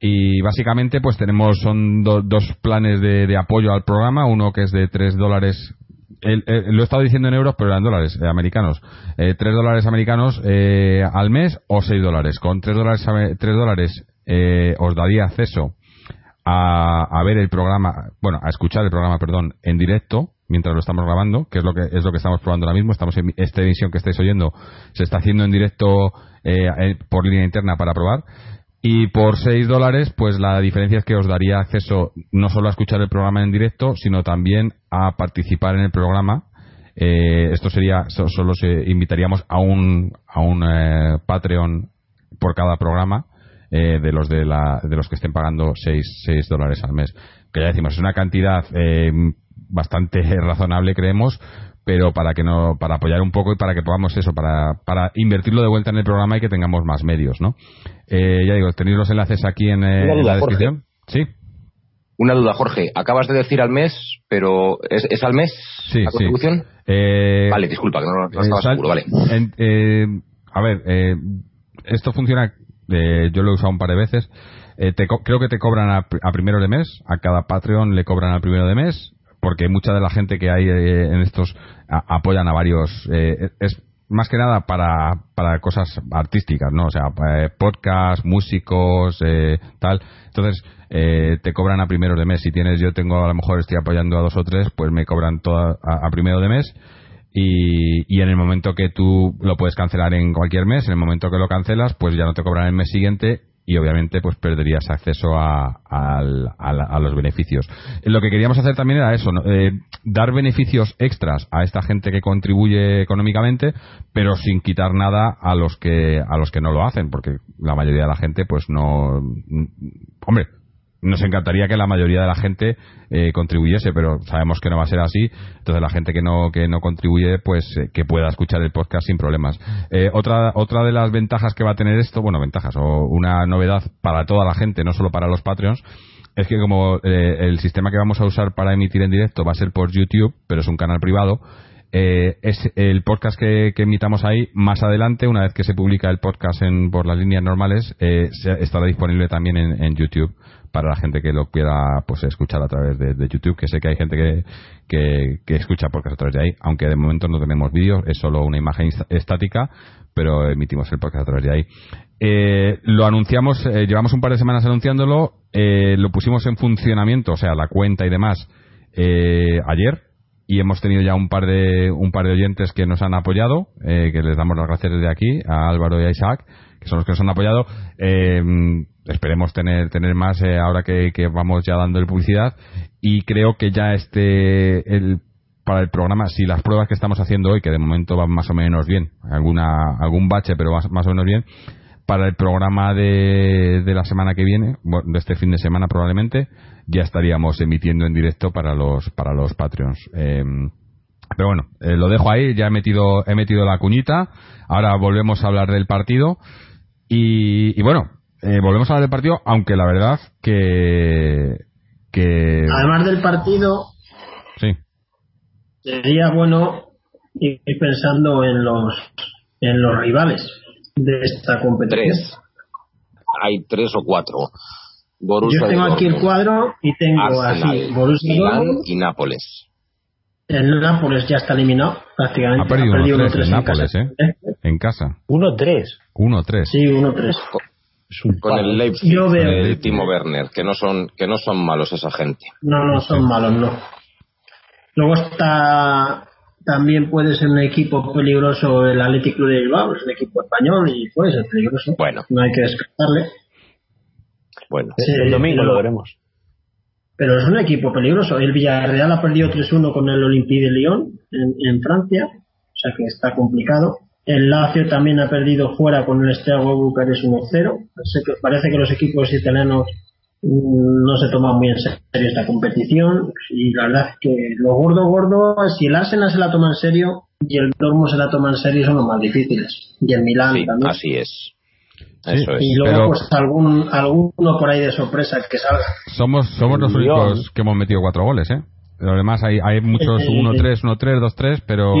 Y básicamente pues tenemos son dos planes de, apoyo al programa. Uno que es de 3 dólares lo he estado diciendo en euros pero eran dólares eh, americanos. Eh, 3 dólares americanos eh, al mes o 6 dólares. Con 3 dólares 3 dólares eh, os daría acceso a, a, ver el programa bueno a escuchar el programa perdón en directo mientras lo estamos grabando que es lo que es lo que estamos probando ahora mismo. Estamos en esta emisión que estáis oyendo se está haciendo en directo por línea interna para probar. Y por 6 dólares, pues la diferencia es que os daría acceso no solo a escuchar el programa en directo, sino también a participar en el programa. Eh, esto sería, solo se invitaríamos a un, a un eh, Patreon por cada programa eh, de los de, la, de los que estén pagando 6, 6 dólares al mes. Que ya decimos, es una cantidad bastante [laughs] razonable, creemos, pero para que no para apoyar un poco y para que podamos eso para, para invertirlo de vuelta en el programa y que tengamos más medios no eh, ya digo tenéis los enlaces aquí en, eh, la descripción sí. Una duda Jorge. Acabas de decir al mes pero es, al mes sí, la contribución eh, vale disculpa que no, estaba seguro vale. a ver esto funciona yo lo he usado un par de veces creo que te cobran a, a primero de mes a cada Patreon le cobran al primero de mes porque mucha de la gente que hay eh, en estos apoyan a varios eh, es más que nada para, para cosas artísticas, ¿no? O sea, eh, podcast, músicos, tal. Entonces, te cobran a primero de mes. Si tienes, yo tengo, a lo mejor estoy apoyando a dos o tres, pues me cobran toda a, primero de mes. Y, y, en el momento que tú lo puedes cancelar en cualquier mes, en el momento que lo cancelas, pues ya no te cobran el mes siguiente y obviamente pues perderías acceso a, los beneficios. Lo que queríamos hacer también era eso, eh, dar beneficios extras a esta gente que contribuye económicamente, pero sin quitar nada a los que a los que no lo hacen, porque la mayoría de la gente pues no, hombre, nos encantaría que la mayoría de la gente eh, contribuyese, pero sabemos que no va a ser así. Entonces la gente que no que no contribuye, pues eh, que pueda escuchar el podcast sin problemas. Eh, otra otra de las ventajas que va a tener esto, bueno, ventajas o una novedad para toda la gente, no solo para los Patreons, es que como el sistema que vamos a usar para emitir en directo va a ser por YouTube, pero es un canal privado. Eh, es el podcast que, que, emitamos ahí más adelante, una vez que se publica el podcast en, por las líneas normales, eh, estará disponible también en, YouTube para la gente que lo quiera pues escuchar a través de, YouTube, que sé que hay gente que, que, que, escucha podcast a través de ahí, aunque de momento no tenemos vídeo, es solo una imagen estática, pero emitimos el podcast a través de ahí. Eh, lo anunciamos, eh, llevamos un par de semanas anunciándolo, eh, lo pusimos en funcionamiento, o sea, la cuenta y demás, ayer, y hemos tenido ya un par de un par de oyentes que nos han apoyado eh, que les damos las gracias desde aquí a Álvaro y a Isaac que son los que nos han apoyado eh, esperemos tener tener más eh, ahora que, vamos ya dando publicidad y creo que ya este el para el programa si las pruebas que estamos haciendo hoy que de momento van más o menos bien alguna algún bache pero más, más o menos bien para el programa de, de la semana que viene de este fin de semana probablemente ya estaríamos emitiendo en directo para los para los Patreons. Eh, pero bueno, eh, lo dejo ahí, ya he metido, he metido la cuñita. Ahora volvemos a hablar del partido. Y, bueno, eh, volvemos a hablar del partido, aunque la verdad que. que Además del partido. Sí. Sería bueno ir pensando en los, en los rivales de esta competición. Tres. Hay tres o cuatro. Yo tengo aquí el cuadro y tengo así Borussia y Nápoles. El Nápoles ya está eliminado prácticamente. Ha perdido 1-3 en Nápoles, ¿eh? En casa. 1-3. 1-3. Sí, 1-3. Con el Leipzig, Yo veo el Timo Werner, que no son que no son malos esa gente. No, no son malos, no. Luego está también puede ser un equipo peligroso el Atlético de Bilbao, es un equipo español y puede ser peligroso. Bueno. No hay que descartarle. Bueno, el domingo lo veremos. Pero es un equipo peligroso. El Villarreal ha perdido 3-1 con el Olympique de Lyon en, Francia, o sea que está complicado. El Lazio también ha perdido fuera con el Steaua Bucarest 1-0. Parece que los equipos italianos mm, no se toman muy en serio esta competición y la verdad es que lo gordo gordo si el Arsenal se la toma en serio y el Dortmund se la toma en serio son los más difíciles y el Milán también así es y luego, pues algún, alguno por ahí de sorpresa que salga. Somos, somos los únicos que hemos metido cuatro goles, ¿eh? Los demás hay, hay muchos 1-3, 1-3, 2-3, pero.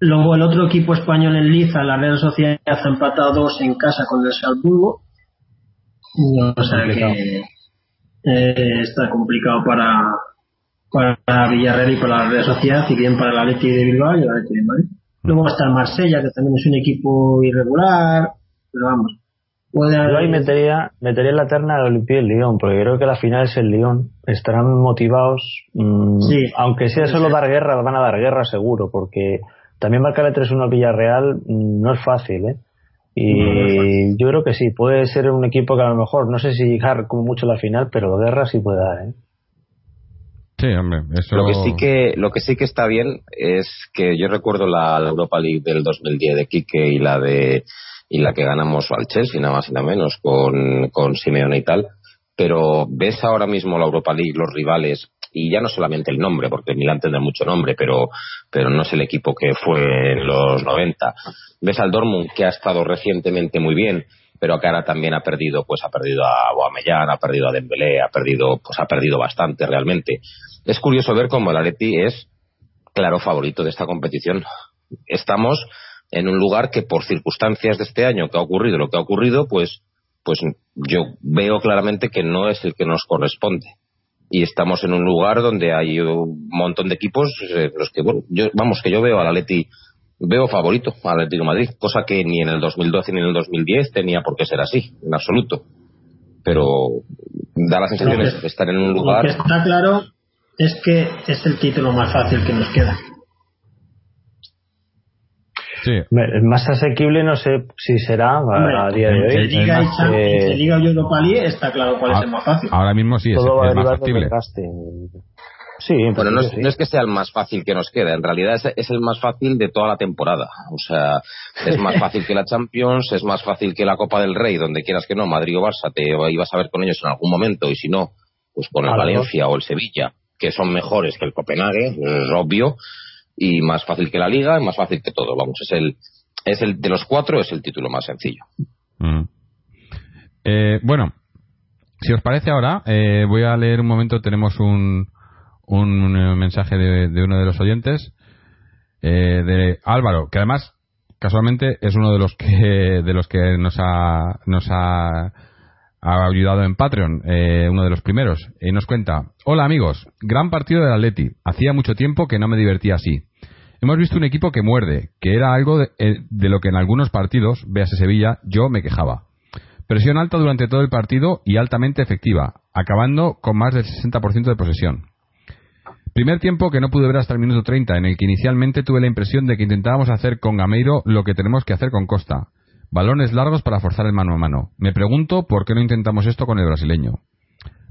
Luego el otro equipo español en Liza, la Real Sociedad, ha empatado dos en casa con el Salzburgo. O sea que eh, está complicado para, para Villarreal y para la Real Sociedad, y bien para el Atleti de Bilbao y el Atleti de Madrid. Luego está el Marsella, que también es un equipo irregular, pero vamos. Yo ahí metería, metería en la terna al Olympique del Lyon, porque creo que la final es el Lyon. Estarán motivados, mm, aunque sea solo dar guerra, van a dar guerra seguro, porque también marcarle 3-1 al Villarreal mm, no es fácil, ¿eh? Y yo creo que sí, puede ser un equipo que a lo mejor, no sé si llegar como mucho a la final, pero guerra sí puede dar, ¿eh? Sí, hombre, eso... Lo que sí que, lo que sí que está bien es que yo recuerdo la, Europa League del 2010 de Quique y la de y la que ganamos al Chelsea, nada más y nada menos, con, con Simeone y tal. Pero ves ahora mismo la Europa League, los rivales, y ya no solamente el nombre, porque Milan tendrá mucho nombre, pero, pero no es el equipo que fue en los 90. Ves al Dortmund, que ha estado recientemente muy bien, pero que ahora también ha perdido, pues ha perdido a Boamellán, ha perdido a Dembélé, ha perdido, pues ha perdido bastante realmente. Es curioso ver cómo el Atleti es claro favorito de esta competición. Estamos en un lugar que por circunstancias de este año que ha ocurrido lo que ha ocurrido, pues, pues yo veo claramente que no es el que nos corresponde. Y estamos en un lugar donde hay un montón de equipos, eh, los que, bueno, yo, vamos, que yo veo al Atleti, veo favorito al Atlético de Madrid, cosa que ni en el 2012 ni en el 2010 tenía por qué ser así, en absoluto. Pero da la sensación de estar en un lugar. Lo que está claro es que es el título más fácil que nos queda. Sí. Más asequible no sé si será a, día de hoy. Se diga, eh, diga Europa League está claro cuál es el más fácil. Ahora mismo sí, es, es más factible. Sí, bueno, no es, que sea el más fácil que nos queda, en realidad es, es, el más fácil de toda la temporada. O sea, es más [laughs] fácil que la Champions, es más fácil que la Copa del Rey, donde quieras que no, Madrid o Barça, te ibas a ver con ellos en algún momento, y si no, pues con el Valencia o el Sevilla que son mejores que el Copenhague, es obvio, y más fácil que la liga, más fácil que todo. Vamos, es el, es el de los cuatro es el título más sencillo. Mm. Eh, bueno, si os parece ahora, eh, voy a leer un momento, tenemos un, un, mensaje de, uno de los oyentes, eh, de Álvaro, que además casualmente es uno de los que [laughs] de los que nos ha nos ha, ayudado en Patreon, eh, uno de los primeros, y nos cuenta: Hola amigos, gran partido del Atleti. Hacía mucho tiempo que no me divertía así. Hemos visto un equipo que muerde, que era algo de, eh, de lo que en algunos partidos, véase Sevilla, yo me quejaba. Presión alta durante todo el partido y altamente efectiva, acabando con más del 60% de posesión. Primer tiempo que no pude ver hasta el minuto 30, en el que inicialmente tuve la impresión de que intentábamos hacer con Gameiro lo que tenemos que hacer con Costa. Balones largos para forzar el mano a mano. Me pregunto por qué no intentamos esto con el brasileño.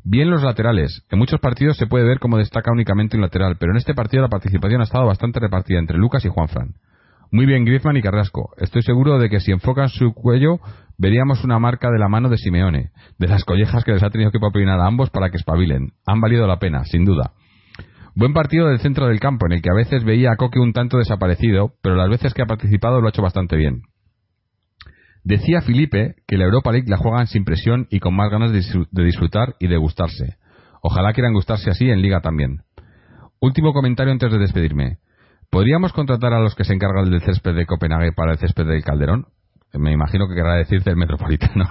Bien los laterales. En muchos partidos se puede ver cómo destaca únicamente un lateral, pero en este partido la participación ha estado bastante repartida entre Lucas y Juanfran. Muy bien Griezmann y Carrasco. Estoy seguro de que si enfocan su cuello veríamos una marca de la mano de Simeone, de las collejas que les ha tenido que papinar a ambos para que espabilen. Han valido la pena, sin duda. Buen partido del centro del campo, en el que a veces veía a Coque un tanto desaparecido, pero las veces que ha participado lo ha hecho bastante bien. Decía Felipe que la Europa League la juegan sin presión y con más ganas de disfrutar y de gustarse. Ojalá quieran gustarse así en Liga también. Último comentario antes de despedirme. ¿Podríamos contratar a los que se encargan del césped de Copenhague para el césped del Calderón? Me imagino que querrá decir del Metropolitano.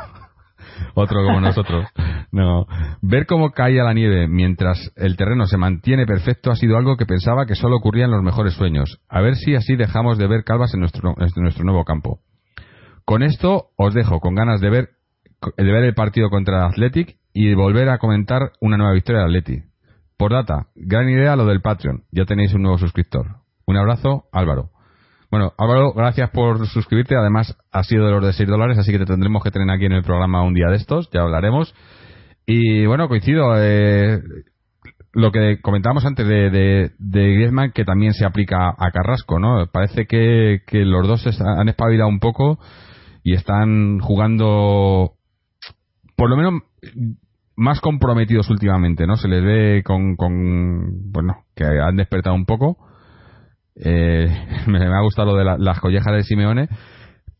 [laughs] otro como nosotros. No. Ver cómo caía la nieve mientras el terreno se mantiene perfecto ha sido algo que pensaba que solo ocurría en los mejores sueños. A ver si así dejamos de ver calvas en nuestro, en nuestro nuevo campo. Con esto os dejo con ganas de ver, de ver el partido contra el Athletic y volver a comentar una nueva victoria del Athletic. Por data, gran idea lo del Patreon. Ya tenéis un nuevo suscriptor. Un abrazo, Álvaro. Bueno, Álvaro, gracias por suscribirte. Además, ha sido de los de 6 dólares, así que te tendremos que tener aquí en el programa un día de estos. Ya hablaremos. Y bueno, coincido. Eh, lo que comentábamos antes de, de, Griezmann, que también se aplica a Carrasco, ¿no? Parece que, los dos han espabilado un poco y están jugando, por lo menos, más comprometidos últimamente, ¿no? Se les ve con, con bueno, que han despertado un poco eh, [laughs] me, ha gustado lo de las collejas de Simeone,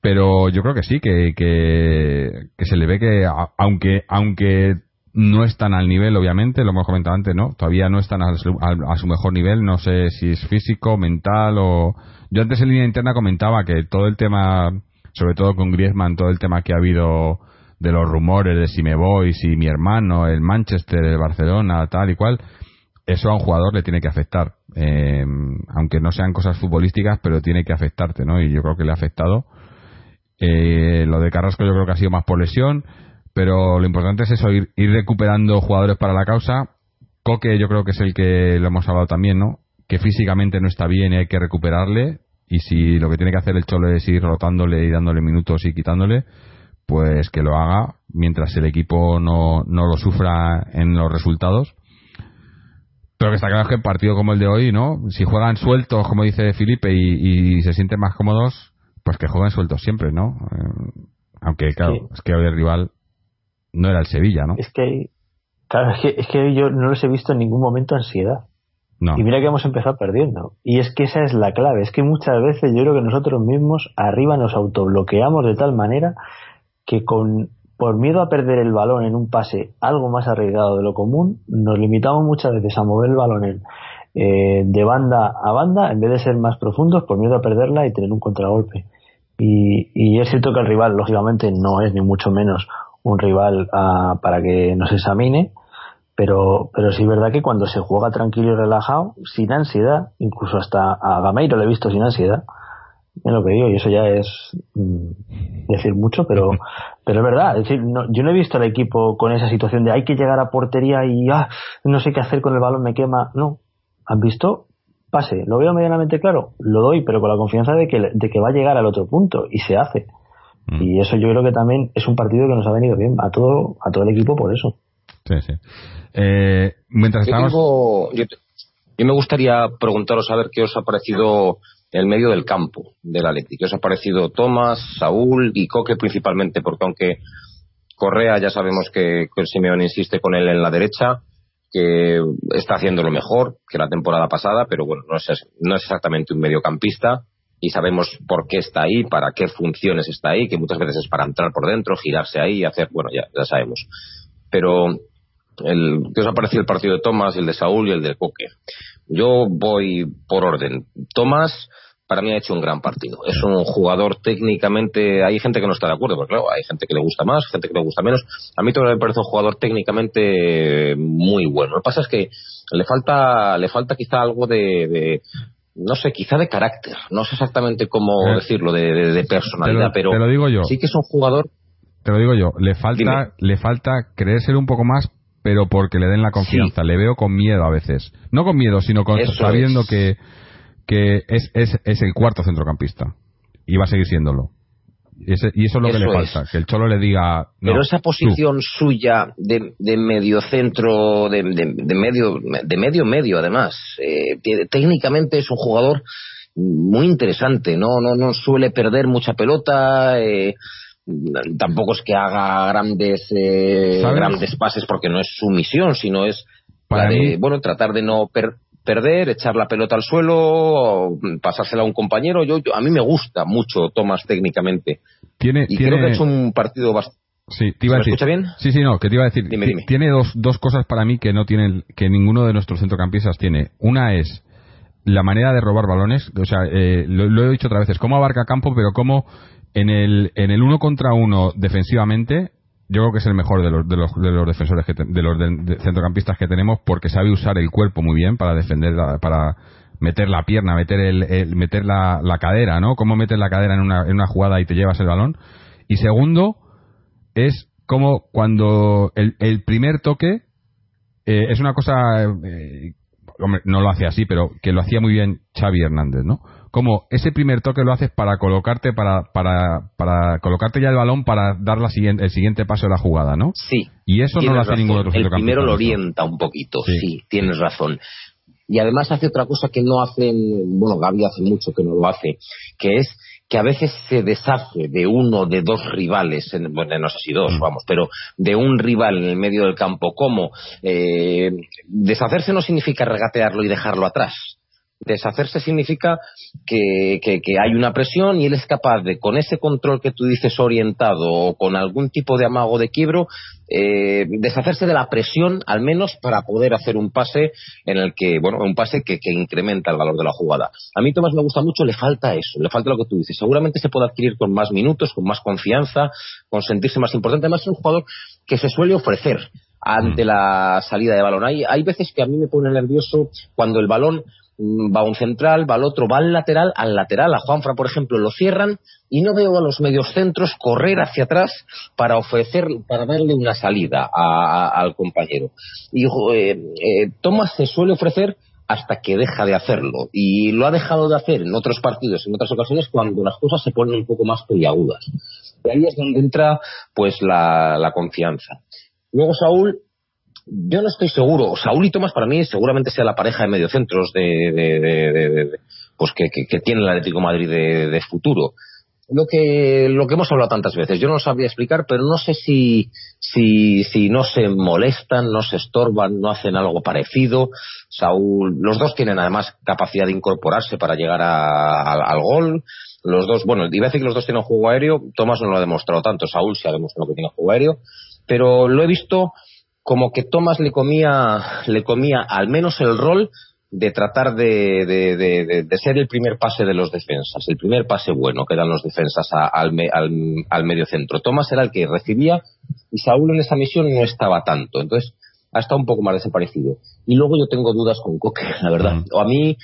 pero yo creo que sí, que, que, se le ve que, aunque, aunque no están al nivel, obviamente, lo hemos comentado antes, ¿no? Todavía no están a su, mejor nivel, no sé si es físico, mental o... Yo antes en línea interna comentaba que todo el tema, sobre todo con Griezmann, todo el tema que ha habido de los rumores de si me voy, si mi hermano, el Manchester, el Barcelona, tal y cual, eso a un jugador le tiene que afectar. Eh, aunque no sean cosas futbolísticas, pero tiene que afectarte, ¿no? Y yo creo que le ha afectado. Eh, lo de Carrasco yo creo que ha sido más por lesión, pero lo importante es eso, ir, recuperando jugadores para la causa. Coque yo creo que es el que lo hemos hablado también, ¿no? Que físicamente no está bien y hay que recuperarle. Y si lo que tiene que hacer el Cholo es ir rotándole y dándole minutos y quitándole, pues que lo haga mientras el equipo no, no lo sufra en los resultados pero que está claro que el partido como el de hoy, ¿no? Si juegan sueltos, como dice Felipe, y, se sienten más cómodos, pues que jueguen sueltos siempre, ¿no? Eh, aunque, claro, es que hoy el rival no era el Sevilla, ¿no? Es que, claro, es que, es que yo no los he visto en ningún momento ansiedad. Y mira que hemos empezado perdiendo. Y es que esa es la clave. Es que muchas veces yo creo que nosotros mismos arriba nos autobloqueamos de tal manera que con por miedo a perder el balón en un pase algo más arriesgado de lo común, nos limitamos muchas veces a mover el balón eh, de banda a banda en vez de ser más profundos por miedo a perderla y tener un contragolpe. Y, es cierto que el rival, lógicamente, no es ni mucho menos un rival ah, para que nos examine, pero, pero sí es verdad que cuando se juega tranquilo y relajado, sin ansiedad, incluso hasta a Gameiro le he visto sin ansiedad, es lo que digo, y eso ya es mm, decir mucho, pero, [laughs] pero es verdad. Es decir, yo no he visto al equipo con esa situación de hay que llegar a portería y ah, no sé qué hacer con el balón, me quema. No. ¿Han visto? Pase. ¿Lo veo medianamente claro? Lo doy, pero con la confianza de que, de que va a llegar al otro punto y se hace. Mm. Y eso yo creo que también es un partido que nos ha venido bien a todo, a todo el equipo por eso. Sí, sí. Eh, mientras estamos. Yo, yo, me gustaría preguntaros a ver qué os ha parecido el medio del campo del Atlético. ¿Qué os ha parecido Tomás, Saúl y Coque principalmente? Porque aunque Correa ya sabemos que, que Simeone insiste con él en la derecha, que está haciendo lo mejor que la temporada pasada, pero bueno, no es, no es exactamente un mediocampista y sabemos por qué está ahí, para qué funciones está ahí, que muchas veces es para entrar por dentro, girarse ahí y hacer, bueno, ya, ya sabemos. Pero el, ¿qué os ha parecido el partido de Tomás, el de Saúl y el de Coque? Yo voy por orden. Tomás para mí ha hecho un gran partido. Es un jugador técnicamente, hay gente que no está de acuerdo, porque claro, hay gente que le gusta más, gente que le gusta menos. A mí todavía me parece un jugador técnicamente muy bueno. Lo que pasa es que le falta, le falta quizá algo de, no sé, quizá de carácter. No sé exactamente cómo eh, decirlo, de, personalidad, pero lo digo yo. sí que es un jugador. Te lo digo yo, le falta, le falta creerse un poco más, pero porque le den la confianza. Le veo con miedo a veces. No con miedo, sino con, sabiendo que que es, es, es el cuarto centrocampista y va a seguir siéndolo. Y, eso es lo que le falta, que el Cholo le diga. Pero esa posición suya de, de medio centro, de, de, medio, de medio medio además, eh, técnicamente es un jugador muy interesante, no, no, no suele perder mucha pelota, eh, tampoco es que haga grandes, eh, grandes pases porque no es su misión, sino es Para de, bueno, tratar de no per perder, echar la pelota al suelo, pasársela a un compañero. Yo, a mí me gusta mucho Tomás técnicamente. Tiene, y creo que ha hecho un partido bastante. Sí, te iba a decir, escucha bien? Sí, sí, no, que te iba a decir. Tiene dos, dos cosas para mí que no tienen, que ninguno de nuestros centrocampistas tiene. Una es la manera de robar balones, o sea, eh, lo, he dicho otra vez, es cómo abarca campo, pero cómo en el, en el uno contra uno defensivamente yo creo que es el mejor de los, de los, de los defensores, de los centrocampistas que tenemos, porque sabe usar el cuerpo muy bien para defender, para meter la pierna, meter el, meter la, la, cadera, ¿no? Cómo metes la cadera en una, en una jugada y te llevas el balón. Y segundo, es como cuando el, el primer toque eh, es una cosa, eh, hombre, no lo hace así, pero que lo hacía muy bien Xavi Hernández, ¿no? Como ese primer toque lo haces para colocarte para, para, para colocarte ya el balón para dar la siguiente, el siguiente paso de la jugada, ¿no? Sí. Y eso no lo hace ningún otro El primero lo orienta un poquito, sí. tienes razón. Y además hace otra cosa que no hacen, bueno, Gaby hace mucho que no lo hace, que es que a veces se deshace de uno de dos rivales, bueno, no sé si dos, mm. vamos, pero de un rival en el medio del campo. ¿Cómo? Eh, deshacerse no significa regatearlo y dejarlo atrás Deshacerse significa que, hay una presión y él es capaz de, con ese control que tú dices orientado o con algún tipo de amago de quiebro, eh, deshacerse de la presión al menos para poder hacer un pase en el que, bueno, un pase que, incrementa el valor de la jugada. A mí Tomás me gusta mucho, le falta eso, le falta lo que tú dices. Seguramente se puede adquirir con más minutos, con más confianza, con sentirse más importante. Además es un jugador que se suele ofrecer ante mm. la salida de balón. Hay, hay veces que a mí me pone nervioso cuando el balón va un central, va al otro, va al lateral, al lateral, a Juanfra, por ejemplo, lo cierran y no veo a los medios centros correr hacia atrás para ofrecer, para darle una salida al compañero. Y eh, eh, Tomás se suele ofrecer hasta que deja de hacerlo y lo ha dejado de hacer en otros partidos, en otras ocasiones cuando las cosas se ponen un poco más peliagudas. Y ahí es donde entra pues la, la confianza. Luego Saúl yo no estoy seguro. Saúl y Tomás para mí seguramente sea la pareja de mediocentros de, de, de, pues que, que, tiene el Atlético Madrid de, futuro. Lo que, lo que hemos hablado tantas veces, yo no lo sabría explicar, pero no sé si, si, si no se molestan, no se estorban, no hacen algo parecido. Saúl, los dos tienen además capacidad de incorporarse para llegar al gol. Los dos, bueno, iba a decir que los dos tienen juego aéreo, Tomás no lo ha demostrado tanto, Saúl sí ha demostrado que tiene juego aéreo, pero lo he visto como que Thomas le comía, le comía al menos el rol de tratar de, de, ser el primer pase de los defensas, el primer pase bueno que dan los defensas al, al, medio centro. Thomas era el que recibía y Saúl en esa misión no estaba tanto. Entonces, ha estado un poco más desaparecido. Y luego yo tengo dudas con Coque, [laughs] la verdad. O a mí,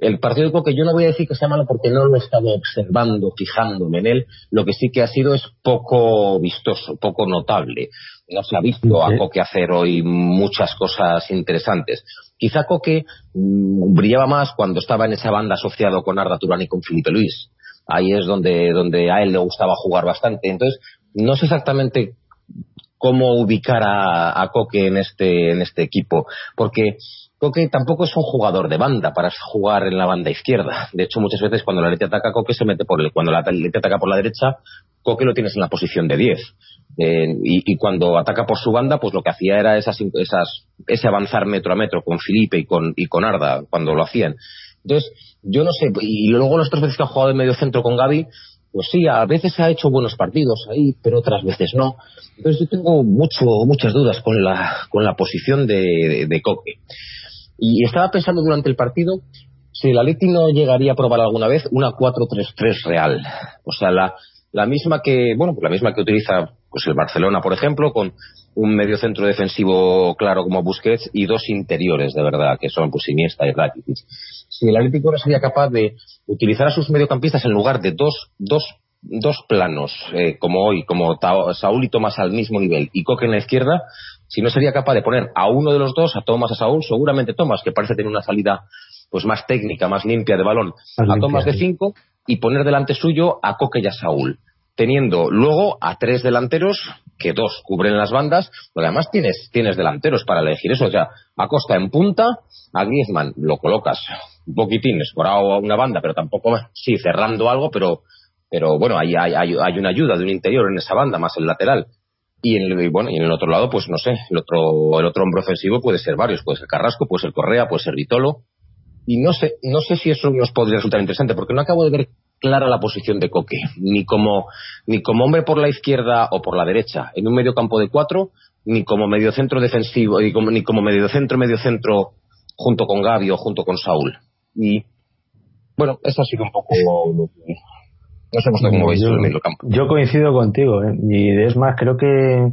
el partido de Coque, yo no voy a decir que sea malo porque no lo he estado observando, fijándome en él. Lo que sí que ha sido es poco vistoso, poco notable no se ha visto a Coque hacer hoy muchas cosas interesantes. Quizá Coque mm, brillaba más cuando estaba en esa banda asociado con Arda Turán y con Felipe Luis. Ahí es donde, donde a él le gustaba jugar bastante. Entonces, no sé exactamente cómo ubicar a, a Coque en este, en este equipo, porque Coque tampoco es un jugador de banda para jugar en la banda izquierda. De hecho, muchas veces cuando la Leti ataca, Coque se mete por el, cuando la Leti ataca por la derecha, Coque lo tienes en la posición de 10. Eh, y, cuando ataca por su banda, pues lo que hacía era esas, ese avanzar metro a metro con Felipe y con, y con Arda cuando lo hacían. Entonces, yo no sé, y luego las otras veces que ha jugado en medio centro con Gaby, pues sí, a veces ha hecho buenos partidos ahí, pero otras veces no. Entonces yo tengo mucho, muchas dudas con la, con la posición de, de, Coque. Y estaba pensando durante el partido si el Atleti no llegaría a probar alguna vez una 4-3-3 real. O sea, la, la misma que, bueno, pues la misma que utiliza pues el Barcelona, por ejemplo, con un medio centro defensivo claro como Busquets y dos interiores, de verdad, que son pues Iniesta y Rakitic. Si el Atlético no sería capaz de utilizar a sus mediocampistas en lugar de dos, dos, dos planos, eh, como hoy, como Saúl y Tomás al mismo nivel y Coque en la izquierda, si no sería capaz de poner a uno de los dos, a Tomás, a Saúl, seguramente Tomás, que parece tener una salida pues más técnica, más limpia de balón, a Tomás de cinco y poner delante suyo a Coque y a Saúl teniendo luego a tres delanteros que dos cubren las bandas, pero además tienes, tienes delanteros para elegir eso. O sea, a Costa en punta, a Griezmann lo colocas un poquitín escorado a una banda, pero tampoco, sí, cerrando algo, pero, pero bueno, hay, hay, hay una ayuda de un interior en esa banda, más el lateral. Y en, el, bueno, y en el otro lado, pues no sé, el otro, el otro hombro ofensivo puede ser varios, puede ser Carrasco, puede ser Correa, puede ser Vitolo. Y no sé, no sé si eso nos podría resultar interesante, porque no acabo de ver clara la posición de Coque, ni como, ni como hombre por la izquierda o por la derecha, en un medio campo de cuatro, ni como mediocentro defensivo, ni como, ni como mediocentro, mediocentro junto con Gabi o junto con Saúl. Y bueno, eso ha sido un poco no yo, el medio campo. Yo coincido contigo, ¿eh? y es más, creo que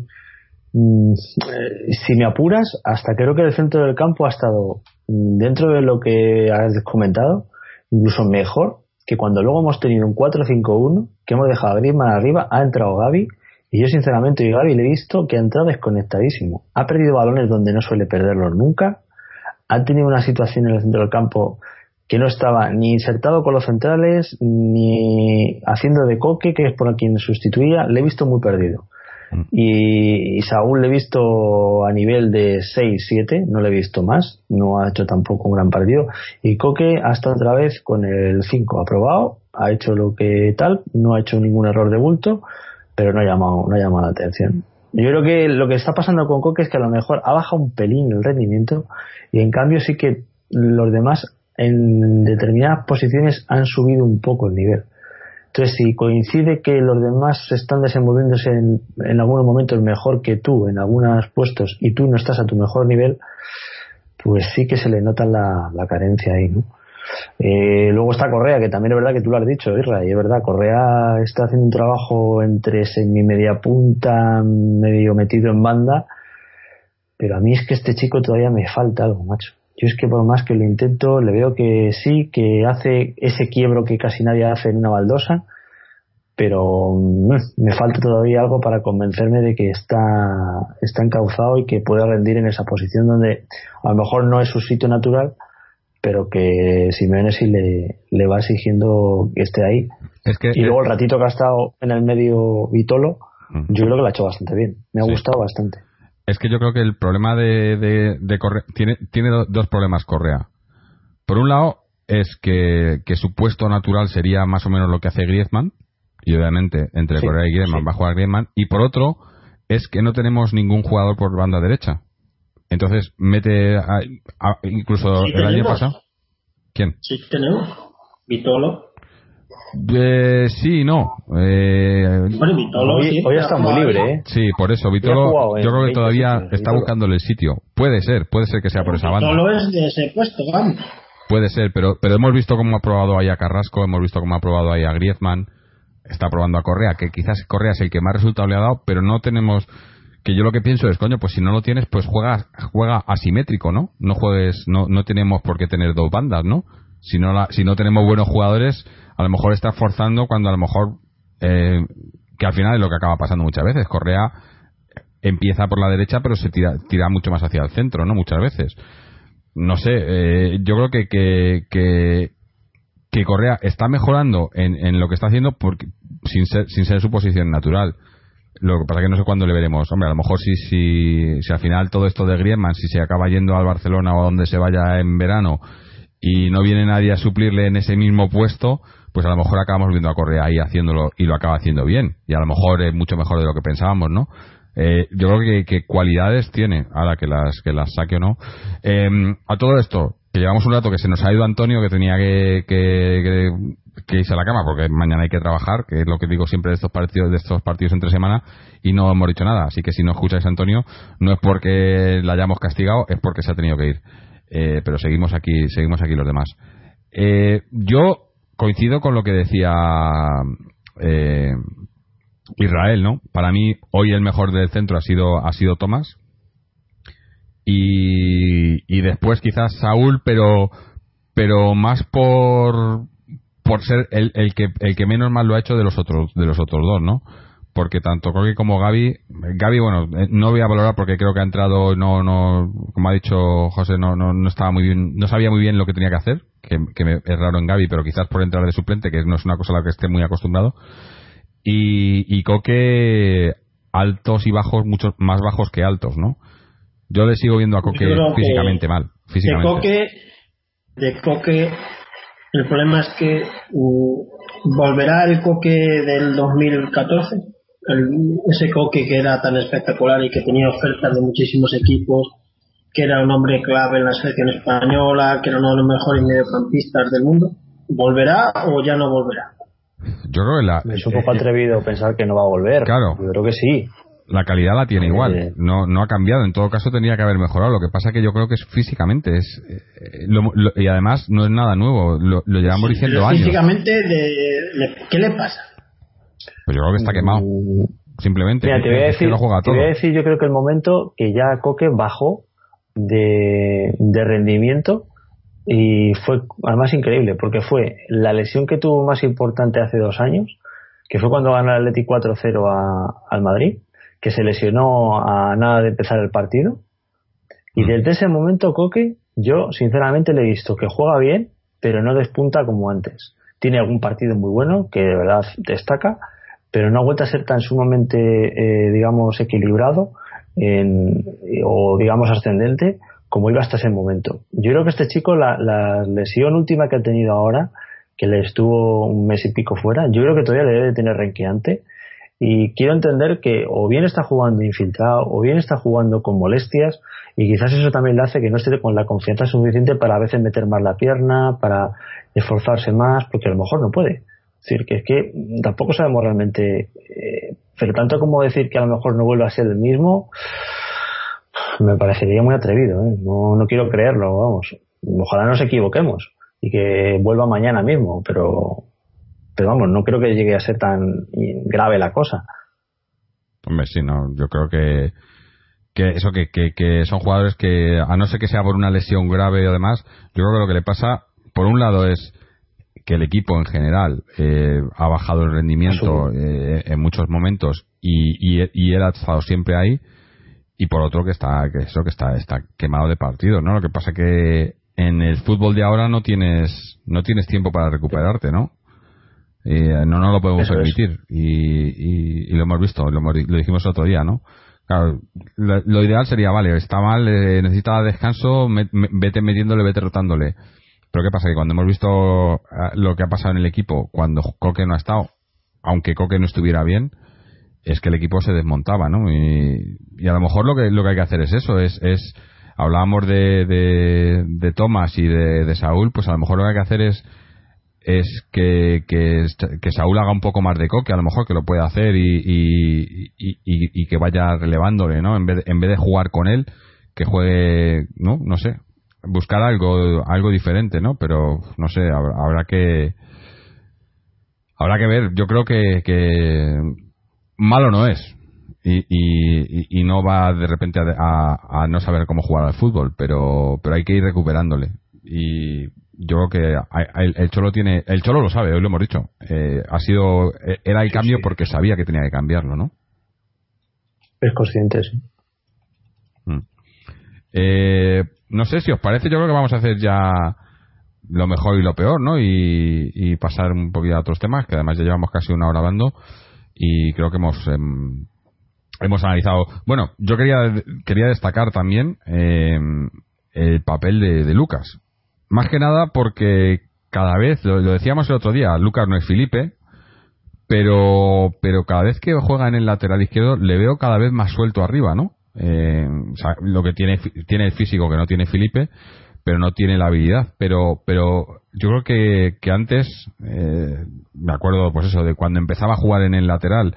mm, eh, si me apuras, hasta creo que el centro del campo ha estado mm, dentro de lo que has comentado, incluso mejor que cuando luego hemos tenido un 4-5-1, que hemos dejado a Griezmann arriba, ha entrado Gaby, y yo sinceramente y Gaby le he visto que ha entrado desconectadísimo. Ha perdido balones donde no suele perderlos nunca, ha tenido una situación en el centro del campo que no estaba ni insertado con los centrales, ni haciendo de coque, que es por quien sustituía, le he visto muy perdido. Mm. Y, Saúl le he visto a nivel de 6-7, no le he visto más, no ha hecho tampoco un gran partido. Y Coque hasta otra vez con el 5 aprobado, ha hecho lo que tal, no ha hecho ningún error de bulto, pero no ha llamado, no ha llamado la atención. Yo creo que lo que está pasando con Coque es que a lo mejor ha bajado un pelín el rendimiento y en cambio sí que los demás en determinadas posiciones han subido un poco el nivel. Entonces, si coincide que los demás están desenvolviéndose en, en algunos momentos mejor que tú en algunos puestos y tú no estás a tu mejor nivel, pues sí que se le nota la, carencia ahí, ¿no? Eh, luego está Correa, que también es verdad que tú lo has dicho, Irra, y es verdad, Correa está haciendo un trabajo entre semi media punta, medio metido en banda, pero a mí es que este chico todavía me falta algo, macho. Yo es que por más que lo intento, le veo que sí, que hace ese quiebro que casi nadie hace en una baldosa, pero mm, me falta todavía algo para convencerme de que está, está encauzado y que puede rendir en esa posición donde a lo mejor no es su sitio natural, pero que Simeone sí le, le va exigiendo que esté ahí. y luego el ratito que ha estado en el medio Vitolo, yo creo que lo ha hecho bastante bien. Me ha gustado bastante. Es que yo creo que el problema de, de, Correa tiene, tiene dos problemas Correa. Por un lado, es que, su puesto natural sería más o menos lo que hace Griezmann, y obviamente entre Correa y Griezmann va a jugar Griezmann, y por otro, es que no tenemos ningún jugador por banda derecha. Entonces, mete incluso el año pasado. ¿Quién? Sí, tenemos. Vitolo. Eh, sí, no. Eh, hoy, está muy libre, ¿eh? Sí, por eso. Vitolo, yo creo que todavía está buscándole el sitio. Puede ser, puede ser que sea por esa banda. Vitolo es de ese puesto, vamos. Puede ser, pero, pero hemos visto cómo ha probado ahí a Carrasco, hemos visto cómo ha probado ahí a Griezmann, está probando a Correa, que quizás Correa es el que más resultado le ha dado, pero no tenemos que yo lo que pienso es, coño, pues si no lo tienes, pues juega, juega asimétrico, ¿no? No juegues, no, no tenemos por qué tener dos bandas, ¿no? Si no, la, si no tenemos buenos jugadores, a lo mejor está forzando cuando a lo mejor eh, que al final es lo que acaba pasando muchas veces. Correa empieza por la derecha pero se tira, tira mucho más hacia el centro no muchas veces. No sé eh, yo creo que, que, que, Correa está mejorando en, en, lo que está haciendo porque, sin ser sin ser su posición natural. Lo que pasa que no sé cuándo le veremos. Hombre a lo mejor si, si, si al final todo esto de Griezmann si se acaba yendo al Barcelona o a donde se vaya en verano y no viene nadie a suplirle en ese mismo puesto pues a lo mejor acabamos viendo a Correa ahí haciéndolo y lo acaba haciendo bien. Y a lo mejor es mucho mejor de lo que pensábamos, ¿no? Eh, yo creo que, cualidades tiene, ahora que las, que las saque o no. Em, a todo esto, que llevamos un rato que se nos ha ido Antonio, que tenía que, que, que, irse a la cama porque mañana hay que trabajar, que es lo que digo siempre de estos partidos, de estos partidos entre semana, y no hemos dicho nada. Así que si no escucháis a Antonio, no es porque la hayamos castigado, es porque se ha tenido que ir. Eh, pero seguimos aquí, seguimos aquí los demás. Eh, yo coincido con lo que decía eh, Israel, ¿no? Para mí hoy el mejor del centro ha sido ha sido Tomás y, y después quizás Saúl, pero pero más por por ser el, el que el que menos mal lo ha hecho de los otros de los otros dos, ¿no? Porque tanto Coque como Gaby, Gaby bueno, eh, no voy a valorar porque creo que ha entrado no no como ha dicho José no no, no estaba muy bien, no sabía muy bien lo que tenía que hacer, que, que me, es raro en Gaby, pero quizás por entrar de suplente, que no es una cosa a la que esté muy acostumbrado. Y, y Coque altos y bajos, muchos más bajos que altos, ¿no? Yo le sigo viendo a Coque físicamente mal. Físicamente. De Coque, de Coque, el problema es que uh, volverá el Coque del 2014, ese Coque que era tan espectacular y que tenía ofertas de muchísimos equipos, que era un hombre clave en la selección española, que era uno de los mejores mediocampistas del mundo. ¿Volverá o ya no volverá? Yo creo que la, es un poco atrevido pensar que no va a volver. Claro. Yo creo que sí la calidad la tiene igual, no no ha cambiado, en todo caso tendría que haber mejorado, lo que pasa que yo creo que es físicamente, es eh, y además no es nada nuevo, lo, llevamos diciendo años. Físicamente, de, ¿qué le pasa? Pues yo creo que está quemado, mm. simplemente. Mira, te voy, a decir, te voy a decir, yo creo que el momento que ya Coque bajó de, de rendimiento y fue además increíble, porque fue la lesión que tuvo más importante hace dos años, que fue cuando ganó el Atleti 4-0 al Madrid, que se lesionó a nada de empezar el partido. Y mm. desde ese momento, Coque, yo sinceramente le he visto que juega bien, pero no despunta como antes. Tiene algún partido muy bueno, que de verdad destaca, pero no ha vuelto a ser tan sumamente, eh, digamos, equilibrado en, o, digamos, ascendente como iba hasta ese momento. Yo creo que este chico, la, la lesión última que ha tenido ahora, que le estuvo un mes y pico fuera, yo creo que todavía le debe tener renqueante y quiero entender que o bien está jugando infiltrado o bien está jugando con molestias y quizás eso también le hace que no esté con la confianza suficiente para a veces meter más la pierna, para esforzarse más, porque a lo mejor no puede. Es decir, que es que tampoco sabemos realmente, eh, pero tanto como decir que a lo mejor no vuelve a ser el mismo, me parecería muy atrevido. ¿eh? No, no quiero creerlo, vamos. Ojalá nos equivoquemos y que vuelva mañana mismo, pero pero vamos, no creo que llegue a ser tan grave la cosa. Hombre, sí, no, yo creo que, que eso, que, que, son jugadores que, a no ser que sea por una lesión grave o demás, yo creo que lo que le pasa, por un lado es que el equipo en general eh, ha bajado el rendimiento eh, en muchos momentos y, y, él ha estado siempre ahí y por otro que está que eso que está está quemado de partido no lo que pasa que en el fútbol de ahora no tienes no tienes tiempo para recuperarte no eh, no no lo podemos permitir y, lo hemos visto lo, dijimos otro día no claro lo, ideal sería vale está mal eh, necesita descanso vete metiéndole vete rotándole pero qué pasa que cuando hemos visto ah, lo que ha pasado en el equipo cuando Coque no ha estado aunque Coque no estuviera bien es que el equipo se desmontaba no y, a lo mejor lo que lo que hay que hacer es eso es es hablábamos de, de, de Tomás y de, de Saúl pues a lo mejor lo que hay que hacer es es que, que, Saúl haga un poco más de coque, a lo mejor que lo pueda hacer y, y, y, que vaya relevándole, ¿no? En vez, en vez de jugar con él, que juegue, ¿no? No sé, buscar algo, algo diferente, ¿no? Pero, no sé, habrá que, habrá que ver. Yo creo que, que malo no es. Y, y, y, no va de repente a, a, no saber cómo jugar al fútbol, pero, pero hay que ir recuperándole. Y yo creo que el Cholo tiene, el Cholo lo sabe, hoy lo hemos dicho. Eh, ha sido, eh, era el cambio porque sabía que tenía que cambiarlo, ¿no? Es consciente, sí. Mm. Eh, no sé si os parece, yo creo que vamos a hacer ya lo mejor y lo peor, ¿no? Y, pasar un poquito a otros temas, que además ya llevamos casi una hora hablando y creo que hemos em, hemos analizado. Bueno, yo quería quería destacar también em, el papel de Lucas, más que nada porque cada vez, lo, decíamos el otro día, Lucas no es Felipe, pero, pero cada vez que juega en el lateral izquierdo le veo cada vez más suelto arriba, ¿no? Eh, lo que tiene, tiene el físico que no tiene Felipe, pero no tiene la habilidad. Pero, pero yo creo que, que antes, eh, me acuerdo, pues eso, de cuando empezaba a jugar en el lateral,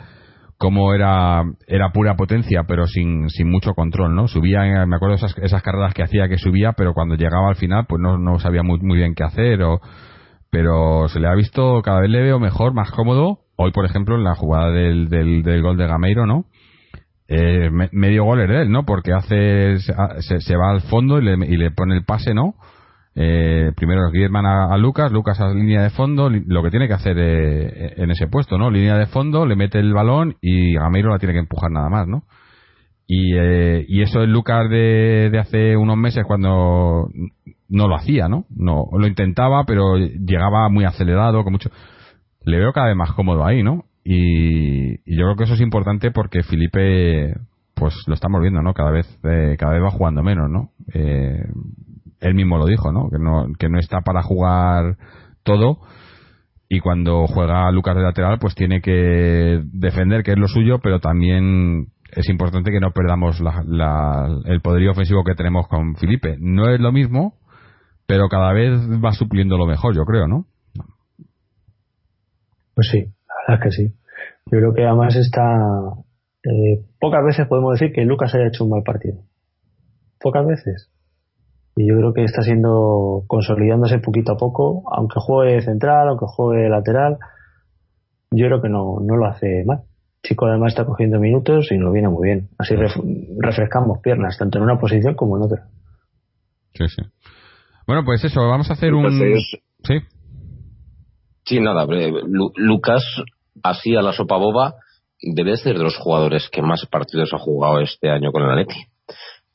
como era, era pura potencia, pero sin, sin mucho control, ¿no? Subía, me acuerdo esas, esas carreras que hacía que subía, pero cuando llegaba al final, pues no, no sabía muy, muy bien qué hacer, o, pero se le ha visto, cada vez le veo mejor, más cómodo. Hoy, por ejemplo, en la jugada del, del, del gol de Gameiro, ¿no? Eh, medio gol es de él, ¿no? Porque hace se, se, va al fondo y le, y le, pone el pase, ¿no? Eh, primero Griezmann a, a, Lucas, Lucas a línea de fondo, lo que tiene que hacer eh, en ese puesto, ¿no? Línea de fondo, le mete el balón y Gameiro la tiene que empujar nada más, ¿no? Y, eh, y eso es Lucas de, de hace unos meses cuando no lo hacía, ¿no? No lo intentaba, pero llegaba muy acelerado, con mucho. Le veo cada vez más cómodo ahí, ¿no? Y, yo creo que eso es importante porque Felipe pues lo estamos viendo no cada vez eh, cada vez va jugando menos no eh, él mismo lo dijo no que no que no está para jugar todo y cuando juega Lucas de lateral pues tiene que defender que es lo suyo pero también es importante que no perdamos la, la, el poderío ofensivo que tenemos con Felipe. No es lo mismo pero cada vez va supliendo lo mejor yo creo no pues sí que sí. Yo creo que además está. Eh, pocas veces podemos decir que Lucas haya hecho un mal partido. Pocas veces. Y yo creo que está siendo consolidándose poquito a poco, aunque juegue central, aunque juegue lateral. Yo creo que no, no lo hace mal. Chico además está cogiendo minutos y lo viene muy bien. Así refrescamos piernas, tanto en una posición como en otra. Sí, sí. Bueno, pues eso, vamos a hacer un. Sí. Sí, nada, Lucas así a la sopa boba, debe ser de los jugadores que más partidos ha jugado este año con el Atleti.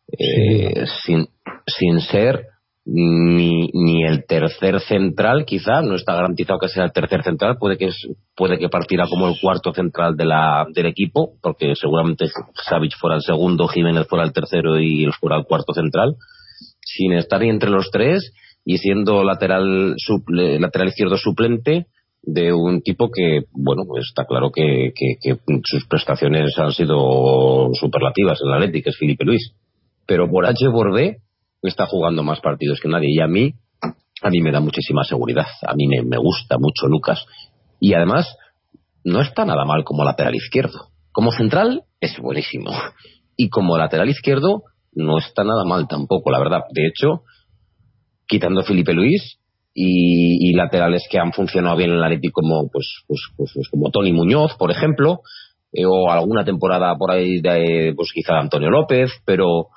Eh, sin, sin ser ni, ni el tercer central, quizá, no está garantizado que sea el tercer central, puede que, puede que partiera como el cuarto central de la, del equipo, porque seguramente Savic fuera el segundo, Jiménez fuera el tercero y él fuera el cuarto central, sin estar entre los tres y siendo lateral, suple, lateral izquierdo suplente, de un tipo que, bueno, pues está claro que, que, sus prestaciones han sido superlativas en la Atleti, que es Felipe Luis. Pero por H por B está jugando más partidos que nadie. Y a mí, a mí me da muchísima seguridad. A mí me, gusta mucho Lucas. Y además, no está nada mal como lateral izquierdo. Como central, es buenísimo. Y como lateral izquierdo, no está nada mal tampoco, la verdad. De hecho, quitando Felipe Luis, y, y, laterales que han funcionado bien en el Atlético como pues, pues, pues, pues, como Tony Muñoz por ejemplo eh, o alguna temporada por ahí de pues quizá Antonio López pero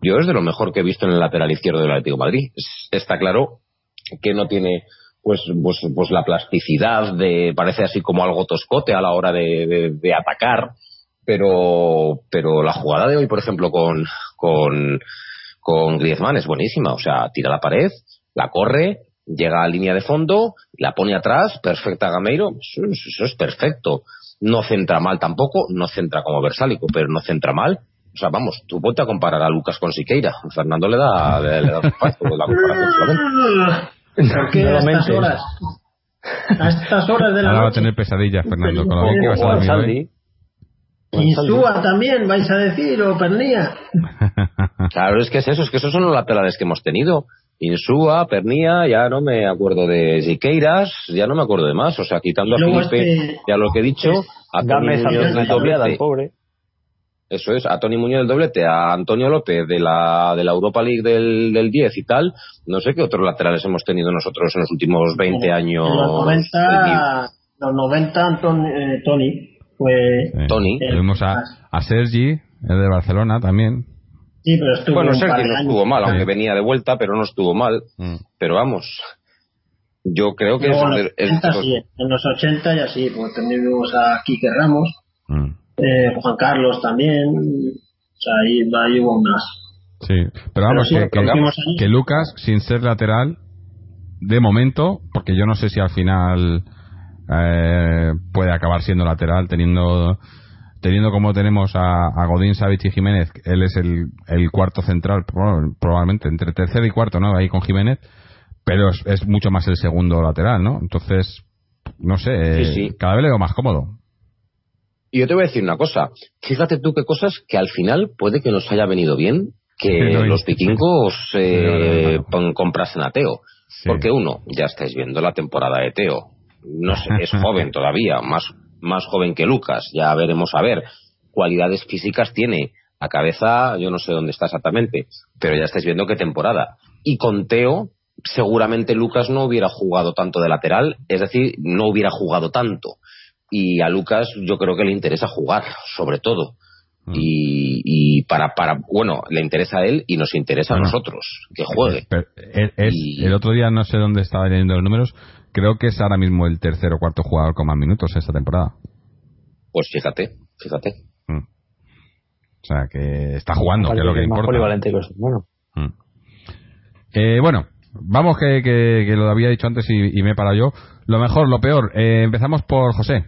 yo es de lo mejor que he visto en el lateral izquierdo del Atlético de Madrid. Está claro que no tiene pues, pues, pues la plasticidad de parece así como algo toscote a la hora de, de, de atacar pero pero la jugada de hoy por ejemplo con con con Griezmann es buenísima. O sea tira la pared la corre llega a línea de fondo, la pone atrás, perfecta Gameiro, eso, es perfecto. No centra mal tampoco, no centra como Versálico, pero no centra mal. O sea, vamos, tú ponte a comparar a Lucas con Siqueira. Fernando le da, le, le da pasto la comparación ¿Por qué a estas horas? A estas horas de la Ahora noche. va a tener pesadillas, Fernando, con lo que vas a dormir hoy. Insúa también, vais a decir, o Pernía. [laughs] claro, es que es eso, es que esos son los laterales que hemos tenido. Insúa, Pernía, ya no me acuerdo de Siqueiras, ya no me acuerdo de más. O sea, quitando a Felipe, este, ya lo que he dicho, a Tony Muñoz del doblete. pobre. Eso es, a Tony Muñoz del doblete, a Antonio López de la, de la Europa League del, del 10 y tal. No sé qué otros laterales hemos tenido nosotros en los últimos 20 en años. En los 90, los 90 Anton, eh, Tony fue. Sí. Tony. Tuvimos a, a Sergi, el de Barcelona también. Sí, pero estuvo bueno, un par Sergi de no estuvo mal, aunque venía de vuelta, pero no estuvo mal. Mm. Pero vamos, yo creo que Luego en es, los es- 80 sí, en los 80 ya sí, pues tenemos a Quique Ramos, Mm. eh, Juan Carlos también, o sea, ahí, ahí hubo más. Sí, pero vamos, Pero sí, que, los que Lucas, sin ser lateral, de momento, porque yo no sé si al final eh, puede acabar siendo lateral, teniendo teniendo como tenemos a, a Godín, Savic y Jiménez, él es el, el cuarto central, prob- probablemente, entre tercero y cuarto, ¿no? Ahí con Jiménez, pero es, es mucho más el segundo lateral, ¿no? Entonces, no sé, eh, Sí, sí. cada vez le veo más cómodo. Y yo te voy a decir una cosa. Fíjate tú qué cosas que al final puede que nos haya venido bien que los vikingos eh, comprasen a Teo. Porque uno, ya estáis viendo la temporada de Teo. No sé, es [laughs] joven todavía, más, más joven que Lucas. Ya veremos a ver. Cualidades físicas tiene. A cabeza, yo no sé dónde está exactamente, pero ya estáis viendo qué temporada. Y con Teo, seguramente Lucas no hubiera jugado tanto de lateral, es decir, no hubiera jugado tanto. Y a Lucas yo creo que le interesa jugar, sobre todo. Mm. Y, para, para, bueno, le interesa a él y nos interesa a nosotros que juegue. El otro día no sé dónde estaba leyendo los números, creo que es ahora mismo el tercer o cuarto jugador con más minutos esta temporada. Pues fíjate, fíjate. Mm. O sea, que está jugando, que es lo que importa. bueno. Mm. Eh, bueno, vamos que, que, lo había dicho antes y, me he parado yo. Lo mejor, lo peor. Eh, empezamos por José.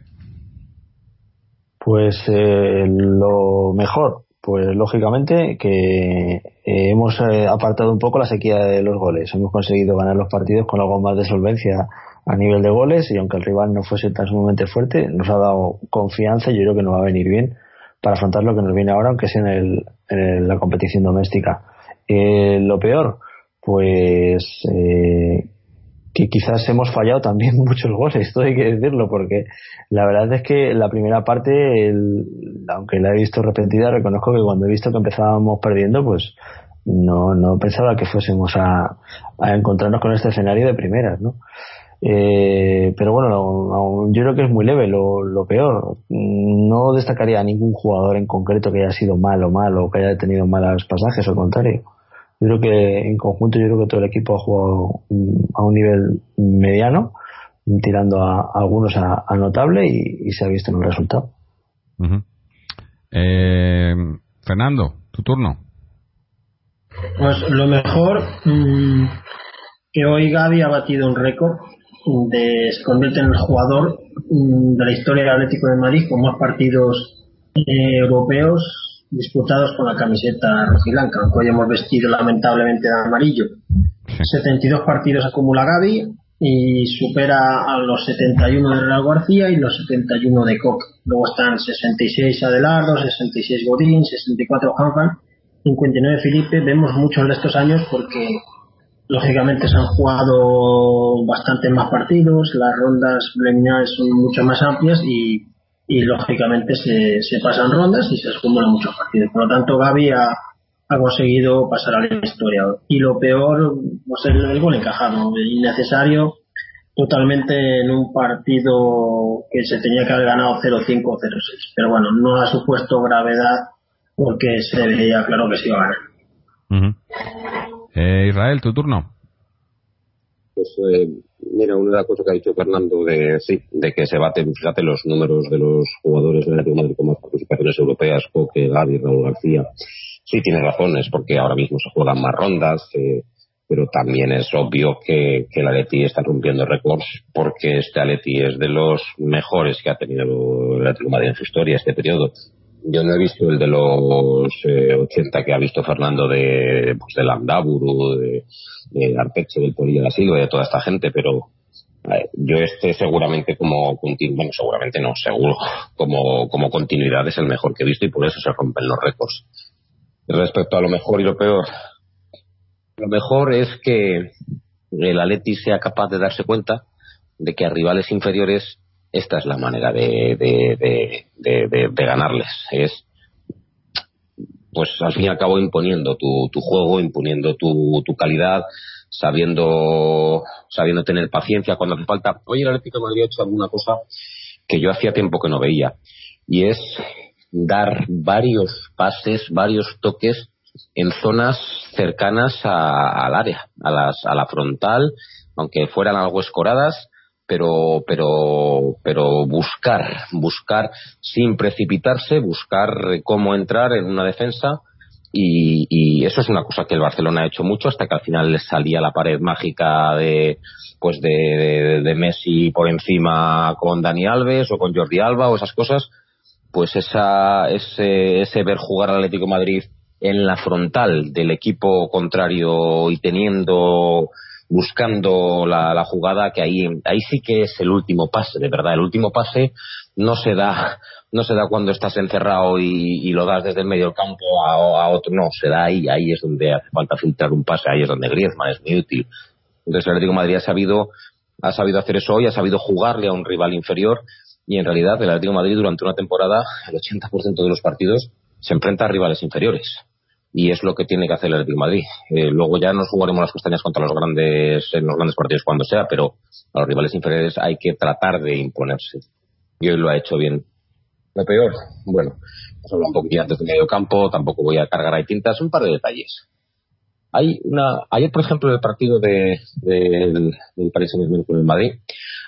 Pues eh, lo mejor, pues lógicamente que hemos apartado un poco la sequía de los goles. Hemos conseguido ganar los partidos con algo más de solvencia a nivel de goles y aunque el rival no fuese tan sumamente fuerte, nos ha dado confianza y yo creo que nos va a venir bien para afrontar lo que nos viene ahora, aunque sea en, en la competición doméstica. Eh, lo peor, pues eh, que quizás hemos fallado también [laughs] muchos goles, esto hay que decirlo, porque la verdad es que la primera parte, aunque la he visto repetida, reconozco que cuando he visto que empezábamos perdiendo, pues no, no pensaba que fuésemos a, a encontrarnos con este escenario de primeras, ¿no? Eh, pero bueno, yo creo que es muy leve lo, peor. No destacaría a ningún jugador en concreto que haya sido malo, malo o que haya tenido malos pasajes, al contrario. Yo creo que en conjunto, yo creo que todo el equipo ha jugado mm, a un nivel mediano, tirando a, algunos a, notable y, se ha visto en el resultado. Eh, Fernando, tu turno. Pues lo mejor, mm, que hoy Gaby ha batido un récord de, se convierte en el jugador mm, de la historia del Atlético de Madrid con más partidos eh, europeos disputados con la camiseta rojiblanca, aunque hoy hemos vestido lamentablemente de amarillo. 72 partidos acumula Gaby y supera a los 71 de Real García y los 71 de Koch. Luego están 66 Adelardo, 66 Godín, 64 Hanfan, 59 Felipe. Vemos muchos de estos años porque Lógicamente se han jugado bastante más partidos, las rondas preliminares son mucho más amplias y, y lógicamente se, se, pasan rondas y se acumulan muchos partidos. Por lo tanto, Gaby ha, ha conseguido pasar a la historia. Y lo peor, pues el, el gol encajado, innecesario, totalmente en un partido que se tenía que haber ganado 0-5 o 0-6. Pero bueno, no ha supuesto gravedad porque se veía claro que se iba a ganar. Eh, Israel, tu turno. Pues eh, mira, una de las cosas que ha dicho Fernando de sí, de que se baten, fíjate los números de los jugadores de Real Madrid con más participaciones europeas, Coque, Gaby, Raúl García. Sí, tiene razones, porque ahora mismo se juegan más rondas, eh, pero también es obvio que, que el Atleti está rompiendo récords, porque este Atleti es de los mejores que ha tenido el Atlético Madrid en su historia, este periodo yo no he visto el de los eh, 80 que ha visto Fernando de, pues, de Landaburu, de, de Arpeche, del Torilla de la Silva, de toda esta gente, pero eh, yo este seguramente como bueno, seguramente no, seguro, como, como continuidad es el mejor que he visto y por eso se rompen los récords. Respecto a lo mejor y lo peor, lo mejor es que el Atleti sea capaz de darse cuenta de que a rivales inferiores esta es la manera de, de, ganarles. Es, pues al fin y al cabo, imponiendo tu, tu juego, imponiendo tu, tu calidad, sabiendo, sabiendo tener paciencia cuando hace falta. Oye, el Atlético me había hecho alguna cosa que yo hacía tiempo que no veía, y es dar varios pases, varios toques en zonas cercanas al área, a, las, a la frontal, aunque fueran algo escoradas, pero pero pero buscar buscar sin precipitarse buscar cómo entrar en una defensa y, y, eso es una cosa que el Barcelona ha hecho mucho hasta que al final les salía la pared mágica de pues de, Messi por encima con Dani Alves o con Jordi Alba o esas cosas pues esa ese, ese ver jugar al Atlético Madrid en la frontal del equipo contrario y teniendo buscando la, jugada, que ahí, ahí sí que es el último pase, de verdad. El último pase no se da, no se da cuando estás encerrado y, lo das desde el medio del campo a, a, otro, no, se da ahí, ahí es donde hace falta filtrar un pase, ahí es donde Griezmann es muy útil. Entonces el Atlético Madrid ha sabido, ha sabido hacer eso hoy, ha sabido jugarle a un rival inferior y en realidad el Atlético Madrid durante una temporada, el 80% de los partidos se enfrenta a rivales inferiores y es lo que tiene que hacer el de Madrid. Eh, luego ya nos jugaremos las castañas contra los grandes en los grandes partidos cuando sea, pero a los rivales inferiores hay que tratar de imponerse. Y hoy lo ha hecho bien. Lo peor, bueno, hemos hablado un poquito antes del medio campo, tampoco voy a cargar ahí tintas, un par de detalles. Hay una, ayer por ejemplo el partido de, del, del Paris Saint Germain con el Madrid,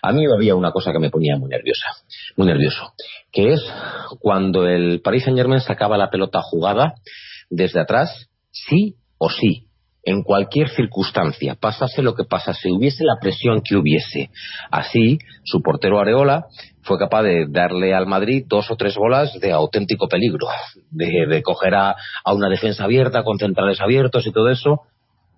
a mí había una cosa que me ponía muy nerviosa, muy nervioso, que es cuando el Paris Saint Germain sacaba la pelota jugada desde atrás, sí o sí, en cualquier circunstancia, pasase lo que pasase, hubiese la presión que hubiese. Así, su portero Areola fue capaz de darle al Madrid dos o tres bolas de auténtico peligro, de, coger a, a, una defensa abierta, con centrales abiertos y todo eso.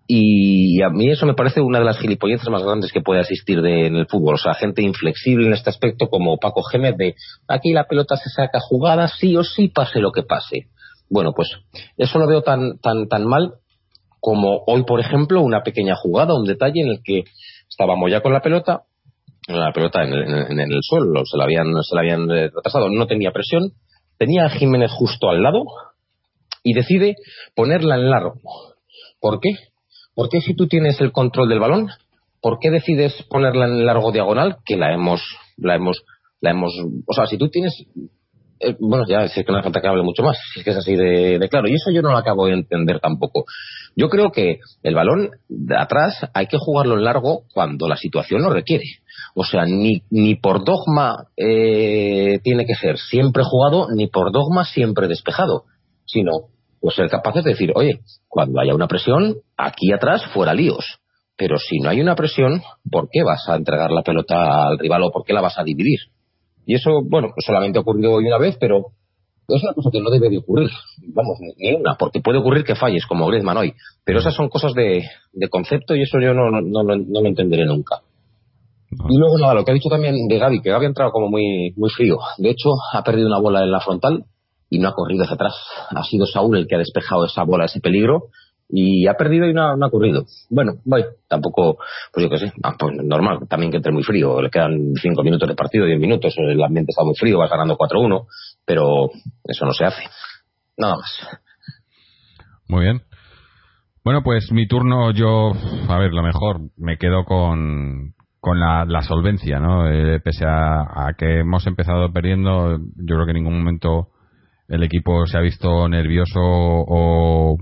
Y a mí eso me parece una de las gilipolleces más grandes que puede asistir de, en el fútbol. O sea, gente inflexible en este aspecto como Paco Gémez de aquí la pelota se saca jugada, sí o sí, pase lo que pase. Bueno, pues eso lo veo tan, tan, tan mal como hoy, por ejemplo, una pequeña jugada, un detalle en el que estábamos ya con la pelota, la pelota en el, en el suelo, se la habían, se la habían retrasado, no tenía presión, tenía a Jiménez justo al lado y decide ponerla en largo. ¿Por qué? ¿Por qué si tú tienes el control del balón, por qué decides ponerla en largo diagonal? Que la hemos, la hemos, la hemos, o sea, si tú tienes eh, bueno, ya es que no hace falta que hable mucho más, es que es así de, claro, y eso yo no lo acabo de entender tampoco. Yo creo que el balón de atrás hay que jugarlo en largo cuando la situación lo requiere. O sea, ni, ni por dogma eh, tiene que ser siempre jugado, ni por dogma siempre despejado, sino pues ser capaces de decir, oye, cuando haya una presión, aquí atrás fuera líos. Pero si no hay una presión, ¿por qué vas a entregar la pelota al rival o por qué la vas a dividir? Y eso, bueno, solamente ha ocurrido hoy una vez, pero es una cosa que no debe de ocurrir. Vamos, ni una, porque puede ocurrir que falles, como Griezmann hoy. Pero esas son cosas de, de concepto y eso yo no, no, no, no, lo entenderé nunca. Y luego nada, lo que ha dicho también de Gaby, que Gaby ha entrado como muy, muy frío. De hecho, ha perdido una bola en la frontal y no ha corrido hacia atrás. Ha sido Saúl el que ha despejado esa bola, ese peligro, y ha perdido y no ha, ocurrido. Bueno, voy, tampoco, pues yo qué sé, ah, pues normal, también que entre muy frío, le quedan cinco minutos de partido, diez minutos, el ambiente está muy frío, vas ganando 4-1, pero eso no se hace. Nada más. Muy bien. Bueno, pues mi turno, yo, a ver, lo mejor, me quedo con, con la, la solvencia, ¿no? Eh, pese a, a que hemos empezado perdiendo, yo creo que en ningún momento el equipo se ha visto nervioso o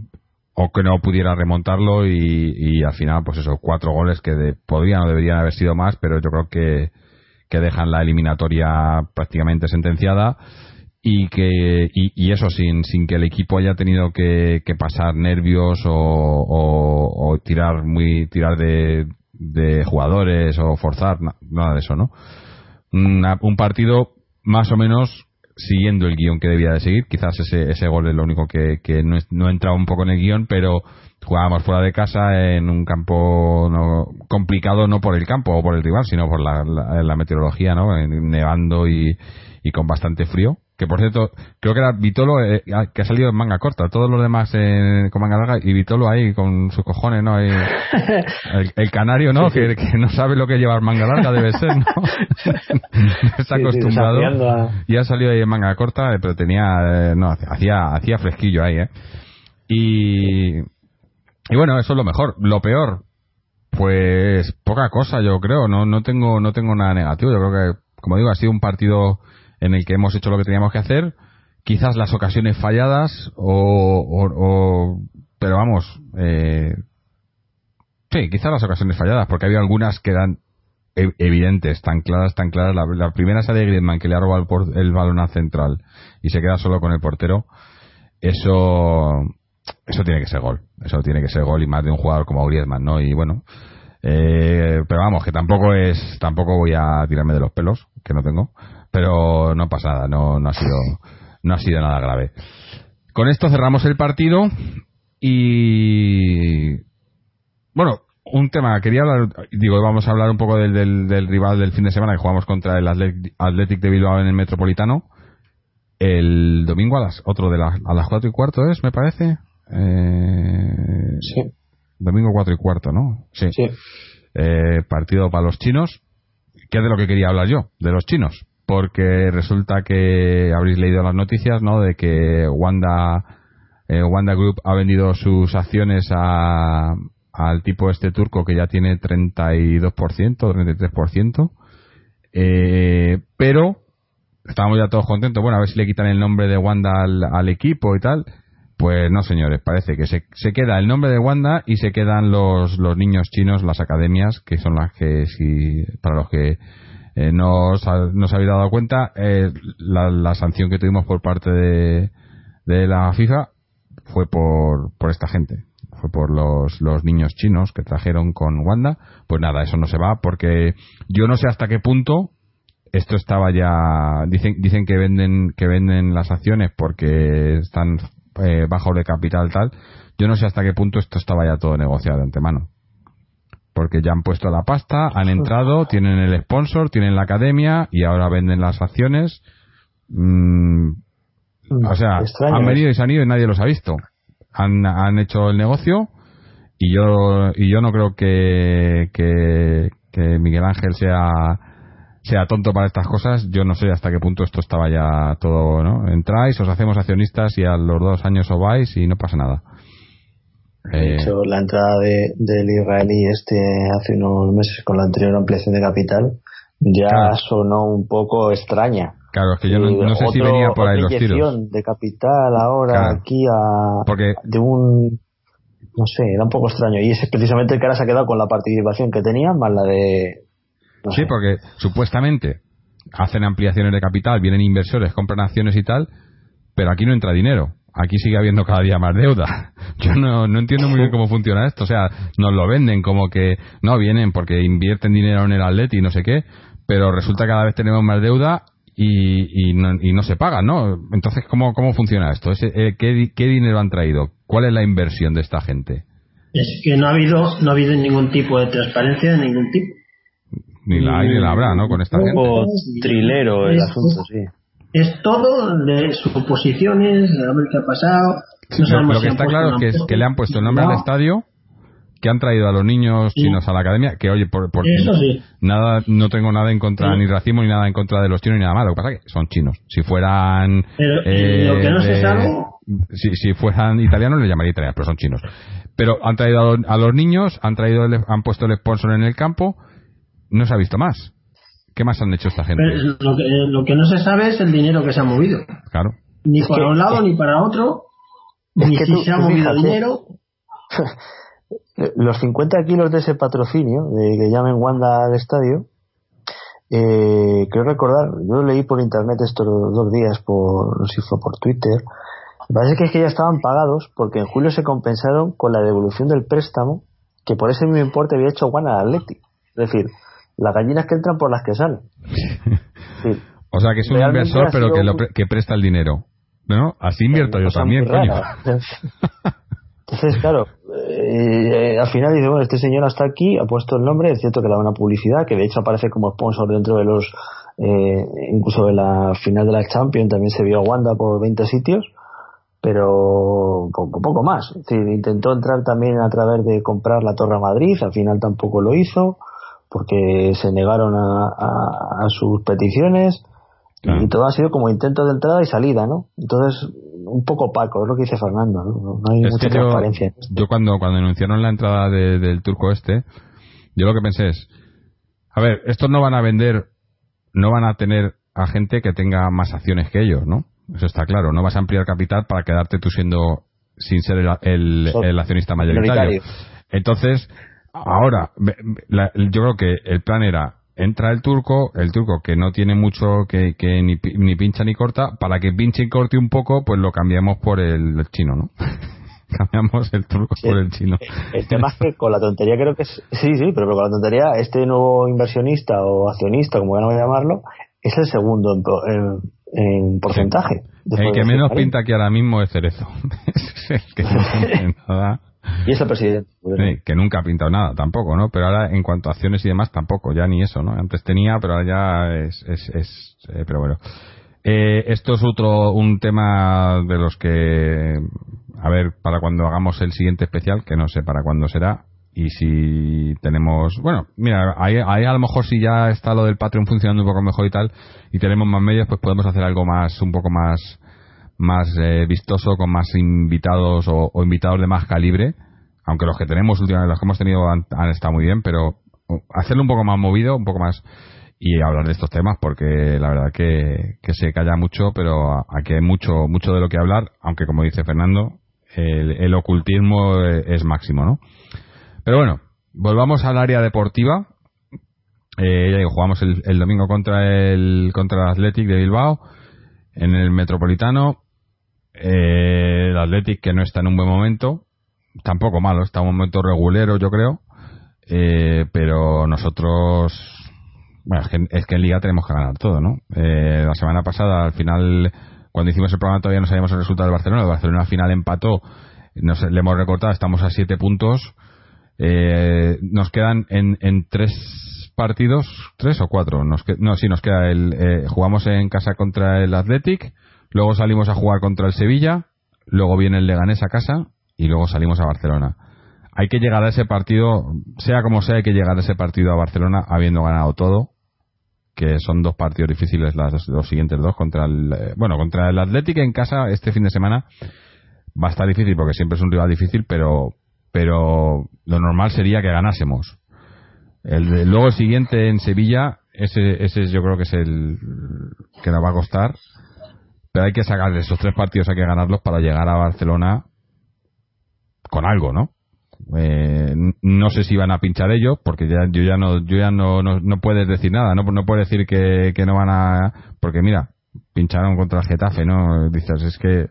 o que no pudiera remontarlo y, y al final pues esos cuatro goles que de, podrían o deberían haber sido más pero yo creo que, que dejan la eliminatoria prácticamente sentenciada y que y, eso sin, sin que el equipo haya tenido que, que pasar nervios o, o, tirar muy tirar de, de jugadores o forzar nada de eso no un partido más o menos siguiendo el guion que debía de seguir. Quizás ese, ese gol es lo único que, que no, no entraba un poco en el guion, pero jugábamos fuera de casa en un campo no, complicado no por el campo o por el rival, sino por la, la, la meteorología, ¿no? Nevando y, y con bastante frío que por cierto, creo que era Vitolo eh, que ha salido en manga corta, todos los demás eh, con manga larga y Vitolo ahí con sus cojones, ¿no? Ahí, [laughs] el, el, canario, ¿no? Sí, sí. Que, que, no sabe lo que llevar manga larga debe ser, ¿no? [laughs] Está acostumbrado a... y ha salido ahí en manga corta, eh, pero tenía, no, hacía, hacía fresquillo ahí, ¿eh? Y, y bueno, eso es lo mejor. Lo peor, pues poca cosa, yo creo. No, no tengo, no tengo nada negativo. Yo creo que, como digo, ha sido un partido en el que hemos hecho lo que teníamos que hacer, quizás las ocasiones falladas o, o, pero vamos, eh, sí, quizás las ocasiones falladas, porque había algunas que eran evidentes, tan claras, tan claras. La, la primera es de Griezmann que le ha robado el, el, balón al central y se queda solo con el portero. Eso, eso tiene que ser gol. Eso tiene que ser gol y más de un jugador como Griezmann, ¿no? Y bueno, eh, pero vamos, que tampoco es, tampoco voy a tirarme de los pelos, que no tengo pero no pasa nada, no, no ha sido no ha sido nada grave. Con esto cerramos el partido y bueno, un tema, quería hablar, digo, vamos a hablar un poco del, del, rival del fin de semana que jugamos contra el Athletic de Bilbao en el Metropolitano. El domingo a las, otro de las, a las cuatro y cuarto es, me parece. Eh, sí. Domingo cuatro y cuarto, ¿no? Sí. Eh, partido para los chinos. ¿Qué es de lo que quería hablar yo? De los chinos. Porque resulta que habréis leído las noticias, ¿no? De que Wanda, eh, Wanda Group ha vendido sus acciones a, al tipo este turco que ya tiene 32%, 33%. Eh, pero estábamos ya todos contentos. Bueno, a ver si le quitan el nombre de Wanda al, equipo y tal. Pues no, señores, parece que se, se, queda el nombre de Wanda y se quedan los, los niños chinos, las academias, que son las que, si, para los que eh, no, os, habéis dado cuenta, eh, la, la, sanción que tuvimos por parte de, de la FIFA fue por, por esta gente. Fue por los, los niños chinos que trajeron con Wanda. Pues nada, eso no se va porque yo no sé hasta qué punto esto estaba ya dicen dicen que venden que venden las acciones porque están eh, bajo de capital tal. Yo no sé hasta qué punto esto estaba ya todo negociado de antemano porque ya han puesto la pasta han entrado tienen el sponsor tienen la academia y ahora venden las acciones. Mm, o sea han venido y se han ido y nadie los ha visto. Han, han hecho el negocio y yo y yo no creo que, que, Miguel Ángel sea sea tonto para estas cosas, yo no sé hasta qué punto esto estaba ya todo, ¿no? Entráis, os hacemos accionistas y a los dos años os vais y no pasa nada. De eh, hecho, la entrada de, del israelí este hace unos meses con la anterior ampliación de capital ya sonó un poco extraña. Claro, es que yo no, sé si venía por ahí los tiros. de capital ahora aquí a de un no sé, era un poco extraño y es precisamente el que ahora se ha quedado con la participación que tenía más la de Sí, porque supuestamente hacen ampliaciones de capital, vienen inversores, compran acciones y tal, pero aquí no entra dinero. Aquí sigue habiendo cada día más deuda. [laughs] Yo no, no entiendo muy bien cómo funciona esto. O sea, nos lo venden como que no vienen porque invierten dinero en el Atleti y no sé qué, pero resulta que cada vez tenemos más deuda y, y, no, y no se paga, ¿no? Entonces, ¿cómo, cómo funciona esto? Eh, ¿qué, ¿Qué dinero han traído? ¿Cuál es la inversión de esta gente? Es que no ha habido, no ha habido ningún tipo de transparencia de ningún tipo. Ni la hay ni la habrá, ¿no? Con esta gente. trilero el asunto, sí. Es todo de suposiciones, de ver qué ha pasado. lo, que está claro es que, le han puesto el nombre al estadio que han traído a los niños chinos a la academia, que oye, por, nada, no tengo nada en contra, ni racismo ni nada en contra de los chinos ni nada más, lo que pasa es que son chinos. Si fueran... Eh, lo que no se sabe... Si, si fueran italianos le llamaría italianos, pero son chinos. Pero han traído a, los niños, han traído, han puesto el sponsor en el campo, no se ha visto más. ¿Qué más han hecho esta gente? lo, que, lo que no se sabe es el dinero que se ha movido. Claro. Ni para un lado ni para otro, ni si se ha movido dinero. [laughs] los 50 kilos de ese patrocinio, de que llamen Wanda al estadio, eh, creo recordar, yo leí por internet estos dos días, por, no sé si fue por Twitter, parece que es que ya estaban pagados porque en julio se compensaron con la devolución del préstamo que por ese mismo importe había hecho Wanda al Atleti. Es decir, las gallinas que entran por las que salen. [laughs] o sea que es un inversor pero que, que presta el dinero. ¿No? Así invierto yo también, coño. [laughs] Entonces, claro, eh, al final dice, bueno, este señor hasta aquí, ha puesto el nombre, es cierto que le da una publicidad, que de hecho aparece como sponsor dentro de los, eh, incluso en la final de la Champions también se vio a Wanda por 20 sitios, pero poco, poco más. Es decir, intentó entrar también a través de comprar la Torre Madrid, al final tampoco lo hizo, porque se negaron a, a, sus peticiones, y todo ha sido como intento de entrada y salida, ¿no? Entonces, un poco opaco, es lo que dice Fernando, no, hay mucha transparencia. Yo, cuando, cuando anunciaron la entrada del turco este, yo lo que pensé es, a ver, estos no van a vender, no van a tener a gente que tenga más acciones que ellos, ¿no? Eso está claro, no vas a ampliar capital para quedarte tú siendo, sin ser el, el, accionista mayoritario. Entonces, ahora, yo creo que el plan era entra el turco, el turco que no tiene mucho que, que ni, ni, pincha ni corta, para que pinche y corte un poco, pues lo cambiamos por el, chino, ¿no? [laughs] cambiamos el turco por el chino. El tema es que con la tontería creo que es, sí, sí, pero con la tontería este nuevo inversionista o accionista, como a llamarlo, es el segundo en, porcentaje. El que menos pinta aquí ahora mismo es Cerezo. [laughs] es el que no [laughs] nada. Y es el presidente. que nunca ha pintado nada tampoco, ¿no? Pero ahora en cuanto a acciones y demás tampoco, ya ni eso, ¿no? Antes tenía, pero ahora ya es... es, es eh, pero bueno. Eh, esto es otro, un tema de los que... A ver, para cuando hagamos el siguiente especial, que no sé para cuándo será, y si tenemos bueno mira ahí, ahí, a lo mejor si ya está lo del Patreon funcionando un poco mejor y tal y tenemos más medios pues podemos hacer algo más un poco más más eh, vistoso con más invitados o, invitados de más calibre aunque los que tenemos últimamente los que hemos tenido han, estado muy bien pero hacerlo un poco más movido un poco más y hablar de estos temas porque la verdad que, que se calla mucho pero aquí hay mucho mucho de lo que hablar aunque como dice Fernando el, el ocultismo es máximo no pero bueno, volvamos al área deportiva. Eh, ya digo, jugamos el, domingo contra el contra el Athletic de Bilbao en el Metropolitano. Eh, el Athletic que no está en un buen momento, tampoco malo, está en un momento regulero, yo creo. Eh, pero nosotros, bueno, es que, es que, en Liga tenemos que ganar todo, ¿no? Eh, la semana pasada, al final, cuando hicimos el programa, todavía no sabíamos el resultado del Barcelona. El Barcelona al final empató, nos, le hemos recortado, estamos a siete puntos eh, nos quedan en, en tres partidos, tres o cuatro. Nos no, sí, nos queda el. Eh, jugamos en casa contra el Athletic, luego salimos a jugar contra el Sevilla, luego viene el Leganés a casa y luego salimos a Barcelona. Hay que llegar a ese partido, sea como sea, hay que llegar a ese partido a Barcelona habiendo ganado todo, que son dos partidos difíciles las los siguientes dos contra el eh, bueno contra el Athletic en casa este fin de semana va a estar difícil porque siempre es un rival difícil pero pero lo normal sería que ganásemos. El, luego el siguiente en Sevilla, ese, ese yo creo que es el que nos va a costar, pero hay que sacar de esos tres partidos, hay que ganarlos para llegar a Barcelona con algo, ¿no? Eh, no sé si van a pinchar ellos, porque ya yo ya no yo ya no, no, puedes decir nada, no no puedes decir que, que no van a porque mira, pincharon contra el Getafe, ¿no? Dices, es que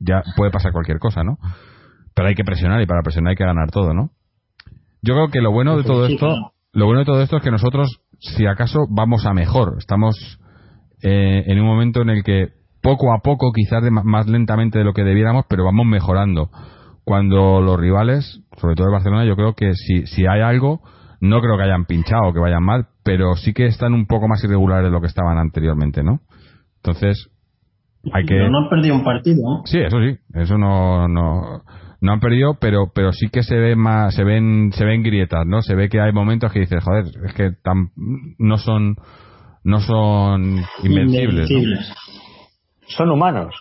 ya puede pasar cualquier cosa, ¿no? pero hay que presionar y para presionar hay que ganar todo, ¿no? Yo creo que lo bueno de todo esto, lo bueno de todo esto es que nosotros, si acaso, vamos a mejor. Estamos eh, en un momento en el que poco a poco, quizás más lentamente de lo que debiéramos, pero vamos mejorando. Cuando los rivales, sobre todo el Barcelona, yo creo que si, si hay algo, no creo que hayan pinchado o que vayan mal, pero sí que están un poco más irregulares de lo que estaban anteriormente, ¿no? Entonces, hay que... Pero no han perdido un partido, ¿no? Sí, eso sí, eso no, no no han perdido, pero pero sí que se ve más, se ven se ven grietas, ¿no? Se ve que hay momentos que dices, joder, es que tan, no son no son invencibles. Son humanos.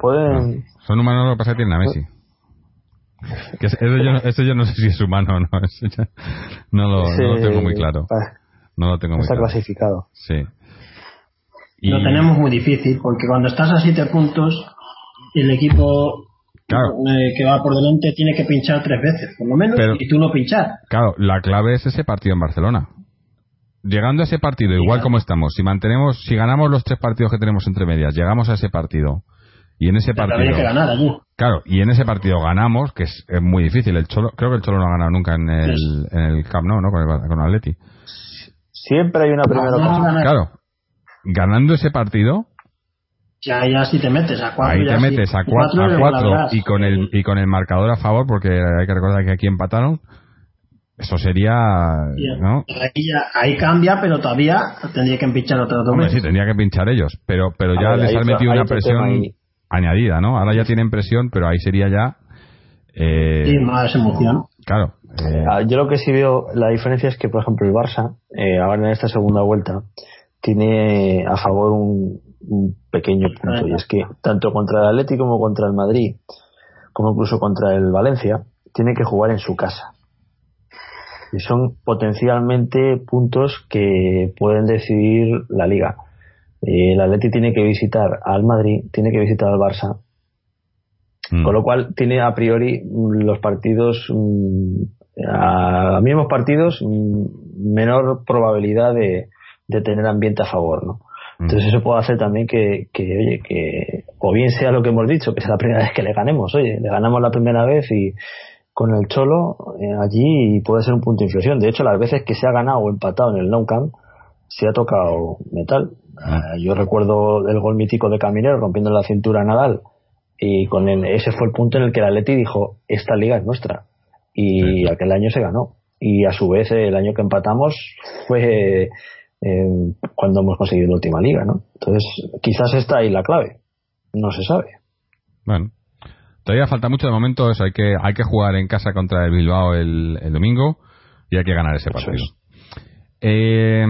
pueden... Son humanos, lo que pasa es que tienen a Messi. Que eso, yo, yo no sé si es humano o no. [laughs] no, lo, no lo tengo muy claro. No lo tengo muy está claro. clasificado. Sí. Lo tenemos muy difícil porque cuando estás a siete puntos, el equipo eh, que va por delante tiene que pinchar tres veces, por lo menos, y tú no pinchar. Claro, la clave es ese partido en Barcelona. Llegando a ese partido, igual como estamos, si mantenemos, si ganamos los tres partidos que tenemos entre medias, llegamos a ese partido y en ese partido. Que ganar allí. Claro, y en ese partido ganamos, que es, muy difícil. El Cholo, creo que el Cholo no ha ganado nunca en el, en el Camp Nou, ¿no? Con el, con Atleti. Siempre hay una primera ocasión. Claro, ganando ese partido, ya, ya si te metes a cuatro. Ahí te metes a cuatro, a cuatro y con el y con el marcador a favor, porque hay que recordar que aquí empataron. Eso sería, ¿no? Ahí, ahí cambia, pero todavía tendría que pinchar otra dos Hombre, sí, tendría que pinchar ellos, pero pero ya les han metido una presión añadida, ¿no? Ahora ya tienen presión, pero ahí sería ya. Eh, sí, más emoción. Claro. Eh, ah, yo lo que sí veo, la diferencia es que, por ejemplo, el Barça, eh, ahora en esta segunda vuelta, tiene a favor un, un pequeño punto y es que tanto contra el Atlético como contra el Madrid como incluso contra el Valencia tiene que jugar en su casa y son potencialmente puntos que pueden decidir la liga el Atlético tiene que visitar al Madrid tiene que visitar al Barça mm. con lo cual tiene a priori los partidos mm, a mismos partidos mm, menor probabilidad de, de tener ambiente a favor ¿no? Entonces eso puede hacer también que, que, oye, que o bien sea lo que hemos dicho, que es la primera vez que le ganemos, oye, le ganamos la primera vez y con el Cholo eh, allí puede ser un punto de inflexión. De hecho, las veces que se ha ganado o empatado en el No Camp, se ha tocado metal. Ah. Eh, yo recuerdo el gol mítico de Caminero rompiendo la cintura a Nadal y con ese fue el punto en el que el Atleti dijo, esta liga es nuestra. y aquel año se ganó. Y a su vez el año que empatamos fue eh, cuando hemos conseguido la última liga, ¿no? Entonces quizás está ahí la clave. No se sabe. Bueno, todavía falta mucho de momento. Eso hay que hay que jugar en casa contra el Bilbao el, el domingo y hay que ganar ese partido. Eh,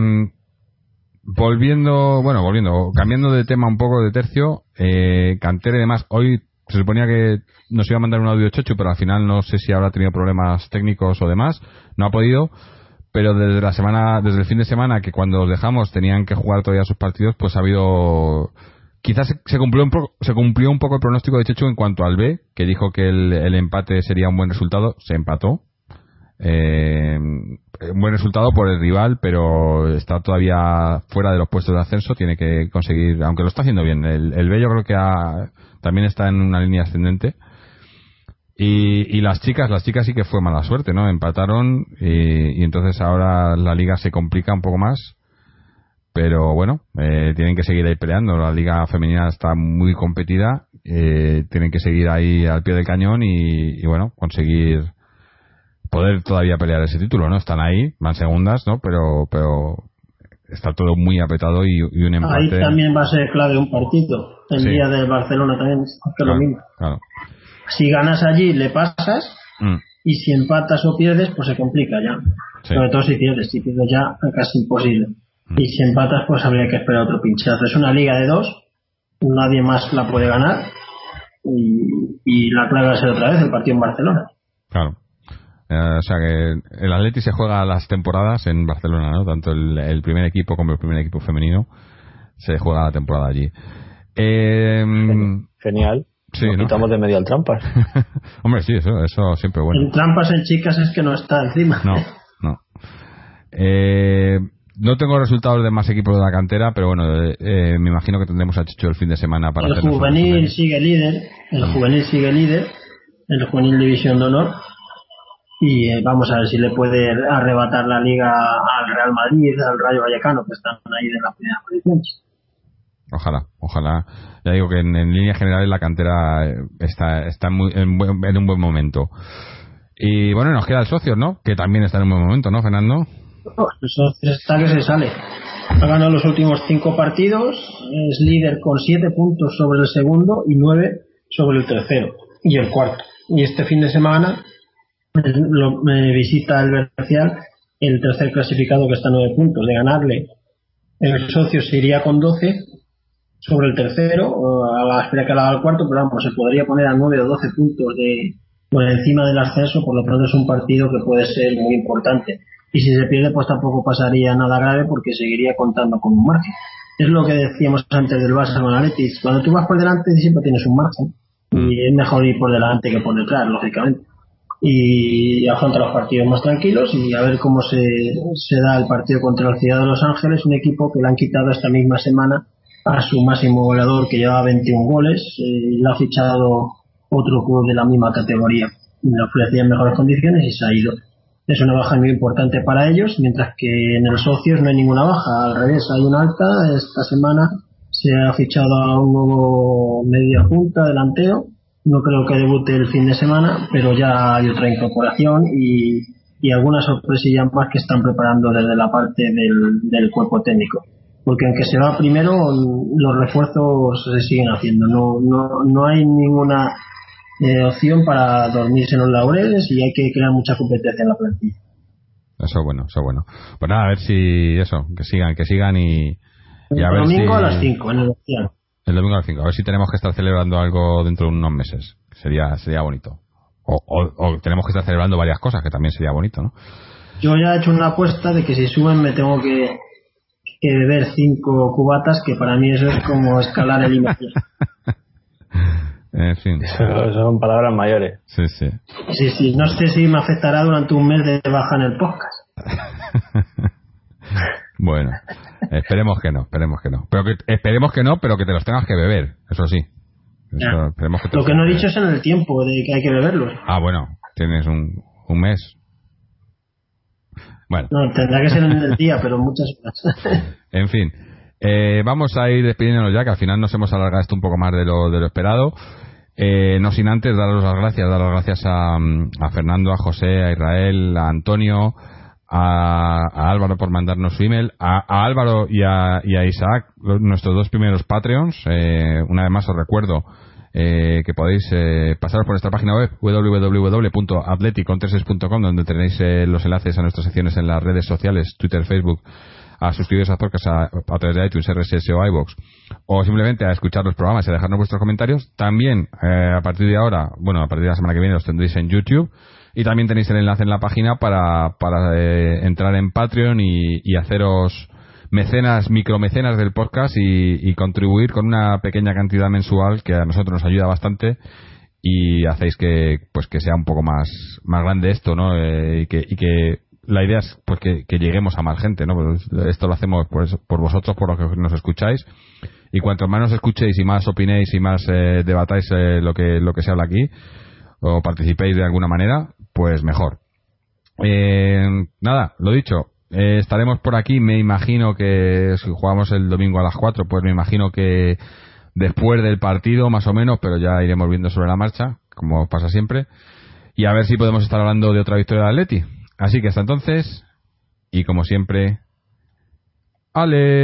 volviendo, bueno, volviendo, cambiando de tema un poco de tercio, eh, Cantera y demás, hoy se suponía que nos iba a mandar un audio chocho, pero al final no sé si habrá tenido problemas técnicos o demás, no ha podido, pero desde la semana, desde el fin de semana que cuando los dejamos tenían que jugar todavía sus partidos, pues ha habido quizás se cumplió un poco, se cumplió un poco el pronóstico de Chechu en cuanto al B, que dijo que el, empate sería un buen resultado, se empató, eh, un buen resultado por el rival, pero está todavía fuera de los puestos de ascenso. Tiene que conseguir, aunque lo está haciendo bien. El, el B yo creo que también está en una línea ascendente. Y, y, las chicas, las chicas sí que fue mala suerte, ¿no? Empataron y, y entonces ahora la liga se complica un poco más. Pero bueno, eh, tienen que seguir ahí peleando. La liga femenina está muy competida. Eh, tienen que seguir ahí al pie del cañón y, y bueno, conseguir poder todavía pelear ese título, ¿no? Están ahí, van segundas, ¿no? Pero, pero está todo muy apretado y, y un empate. Ahí también va a ser clave un partido. El Sí. día de Barcelona también es Claro, lo mismo. claro. Si ganas allí, le pasas. Mm, Y si empatas o pierdes, pues se complica ya. Sí. Sobre todo si pierdes. Si pierdes ya, casi imposible. Mm. Y si empatas, pues habría que esperar otro pinchazo. Es una liga de dos. Nadie más la puede ganar. Y, y la clave va a ser otra vez el partido en Barcelona. claro. Eh, o sea que el Atleti se juega las temporadas en Barcelona, ¿no? Tanto el, el primer equipo como el primer equipo femenino se juega la temporada allí. Eh, Genial. Sí, Nos ¿no? quitamos de medio al trampas. [laughs] Hombre, sí, eso, eso siempre bueno. En trampas en chicas es que no está encima. No, no. Eh, no tengo resultados de más equipos de la cantera, pero bueno, eh, eh, me imagino que tendremos a Chicho el fin de semana para el juvenil sigue líder. El juvenil sigue líder. El juvenil división de honor. Y eh, vamos a ver si le puede arrebatar la liga al Real Madrid, al Rayo Vallecano, que están ahí en las primeras posiciones. Ojalá, ojalá. Ya digo que en, en líneas generales la cantera eh, está, está muy- en en un buen momento. Y bueno, nos queda el socio, ¿no? Que también está en un buen momento, ¿no, Fernando? Eso está que se sale. Ha ganado los últimos cinco partidos, es líder con siete puntos sobre el segundo y nueve sobre el tercero y el cuarto. Y este fin de semana eh, lo- me visita el Bercial, el tercer clasificado que está a nueve puntos. De ganarle, el socio se iría con doce sobre el tercero, a la espera que haga el cuarto, pero vamos, se podría poner a nueve o doce puntos de por encima del ascenso, por lo tanto es un partido que puede ser muy importante. Y si se pierde, pues tampoco pasaría nada grave porque seguiría contando con un margen. Es lo que decíamos antes del Barça con Athletic. Cuando tú vas por delante siempre tienes un margen. Y es mejor ir por delante que por detrás, lógicamente. Y afronta los partidos más tranquilos y a ver cómo se, se da el partido contra el Ciudad de Los Ángeles, un equipo que le han quitado esta misma semana a su máximo goleador que llevaba 21 goles. eh, y le ha fichado otro club de la misma categoría. Le ofrecían mejores condiciones y se ha ido. Es una baja muy importante para ellos, mientras que en el socios no hay ninguna baja. Al revés, hay una alta. Esta semana se ha fichado a un nuevo media punta delantero. No creo que debute el fin de semana, pero ya hay otra incorporación y, y algunas sorpresillas más que están preparando desde la parte del cuerpo técnico. Porque aunque se va primero, los refuerzos se siguen haciendo. No, no, no hay ninguna eh, opción para dormirse en los laureles y hay que crear mucha competencia en la plantilla. Eso es bueno, eso es bueno. Pues nada, a ver si eso, que sigan, que sigan y, y a el ver domingo si... a las 5 en el Océano. El domingo a las 5. A ver si tenemos que estar celebrando algo dentro de unos meses. Sería, sería bonito. O, o- o tenemos que estar celebrando varias cosas, que también sería bonito, ¿no? Yo ya he hecho una apuesta de que si suben me tengo que, que beber cinco cubatas, que para mí eso es como escalar el Himalaya. [laughs] En fin. Eso son palabras mayores. Sí, sí. Sí, sí, no sé si me afectará durante un mes de baja en el podcast. [laughs] Bueno, esperemos que no, esperemos que no. Pero que, esperemos que no, pero que te los tengas que beber, eso sí. Eso, esperemos que te Lo que no he dicho es en el tiempo de que hay que beberlos. Ah, bueno, tienes un, un mes. Bueno, No, tendrá que ser en el día, pero muchas horas. [laughs] en fin. Eh, vamos a ir despidiéndonos ya, que al final nos hemos alargado esto un poco más de lo, de lo esperado. Eh, no sin antes daros las gracias, dar las gracias a, a, Fernando, a José, a Israel, a Antonio, a, Álvaro por mandarnos su email, a, Álvaro y a, Isaac, nuestros dos primeros Patreons. Eh, una vez más os recuerdo eh, que podéis eh, pasaros por nuestra página web www.atleticontreses.com donde tenéis eh, los enlaces a nuestras secciones en las redes sociales, Twitter, Facebook, a suscribiros a podcast a, través de iTunes, RSS o iVoox, o simplemente a escuchar los programas y a dejarnos vuestros comentarios. También, eh, a partir de ahora, bueno, a partir de la semana que viene los tendréis en YouTube. Y también tenéis el enlace en la página para, para eh, entrar en Patreon y, y, haceros mecenas, micromecenas del podcast y, y, contribuir con una pequeña cantidad mensual que a nosotros nos ayuda bastante y hacéis que pues que sea un poco más más grande esto no eh, y, que, y que la idea es pues que, lleguemos a más gente, ¿no? Pues, esto lo hacemos pues, por vosotros, por lo que nos escucháis. Y cuanto más nos escuchéis y más opinéis y más eh, debatáis eh, lo que lo que se habla aquí o participéis de alguna manera, pues mejor. Eh, nada, lo dicho, estaremos por aquí. Me imagino que si jugamos el domingo a las 4, pues me imagino que después del partido, más o menos, pero ya iremos viendo sobre la marcha, como pasa siempre. Y a ver si podemos estar hablando de otra victoria de Atleti. Así que hasta entonces, y como siempre, Aleti.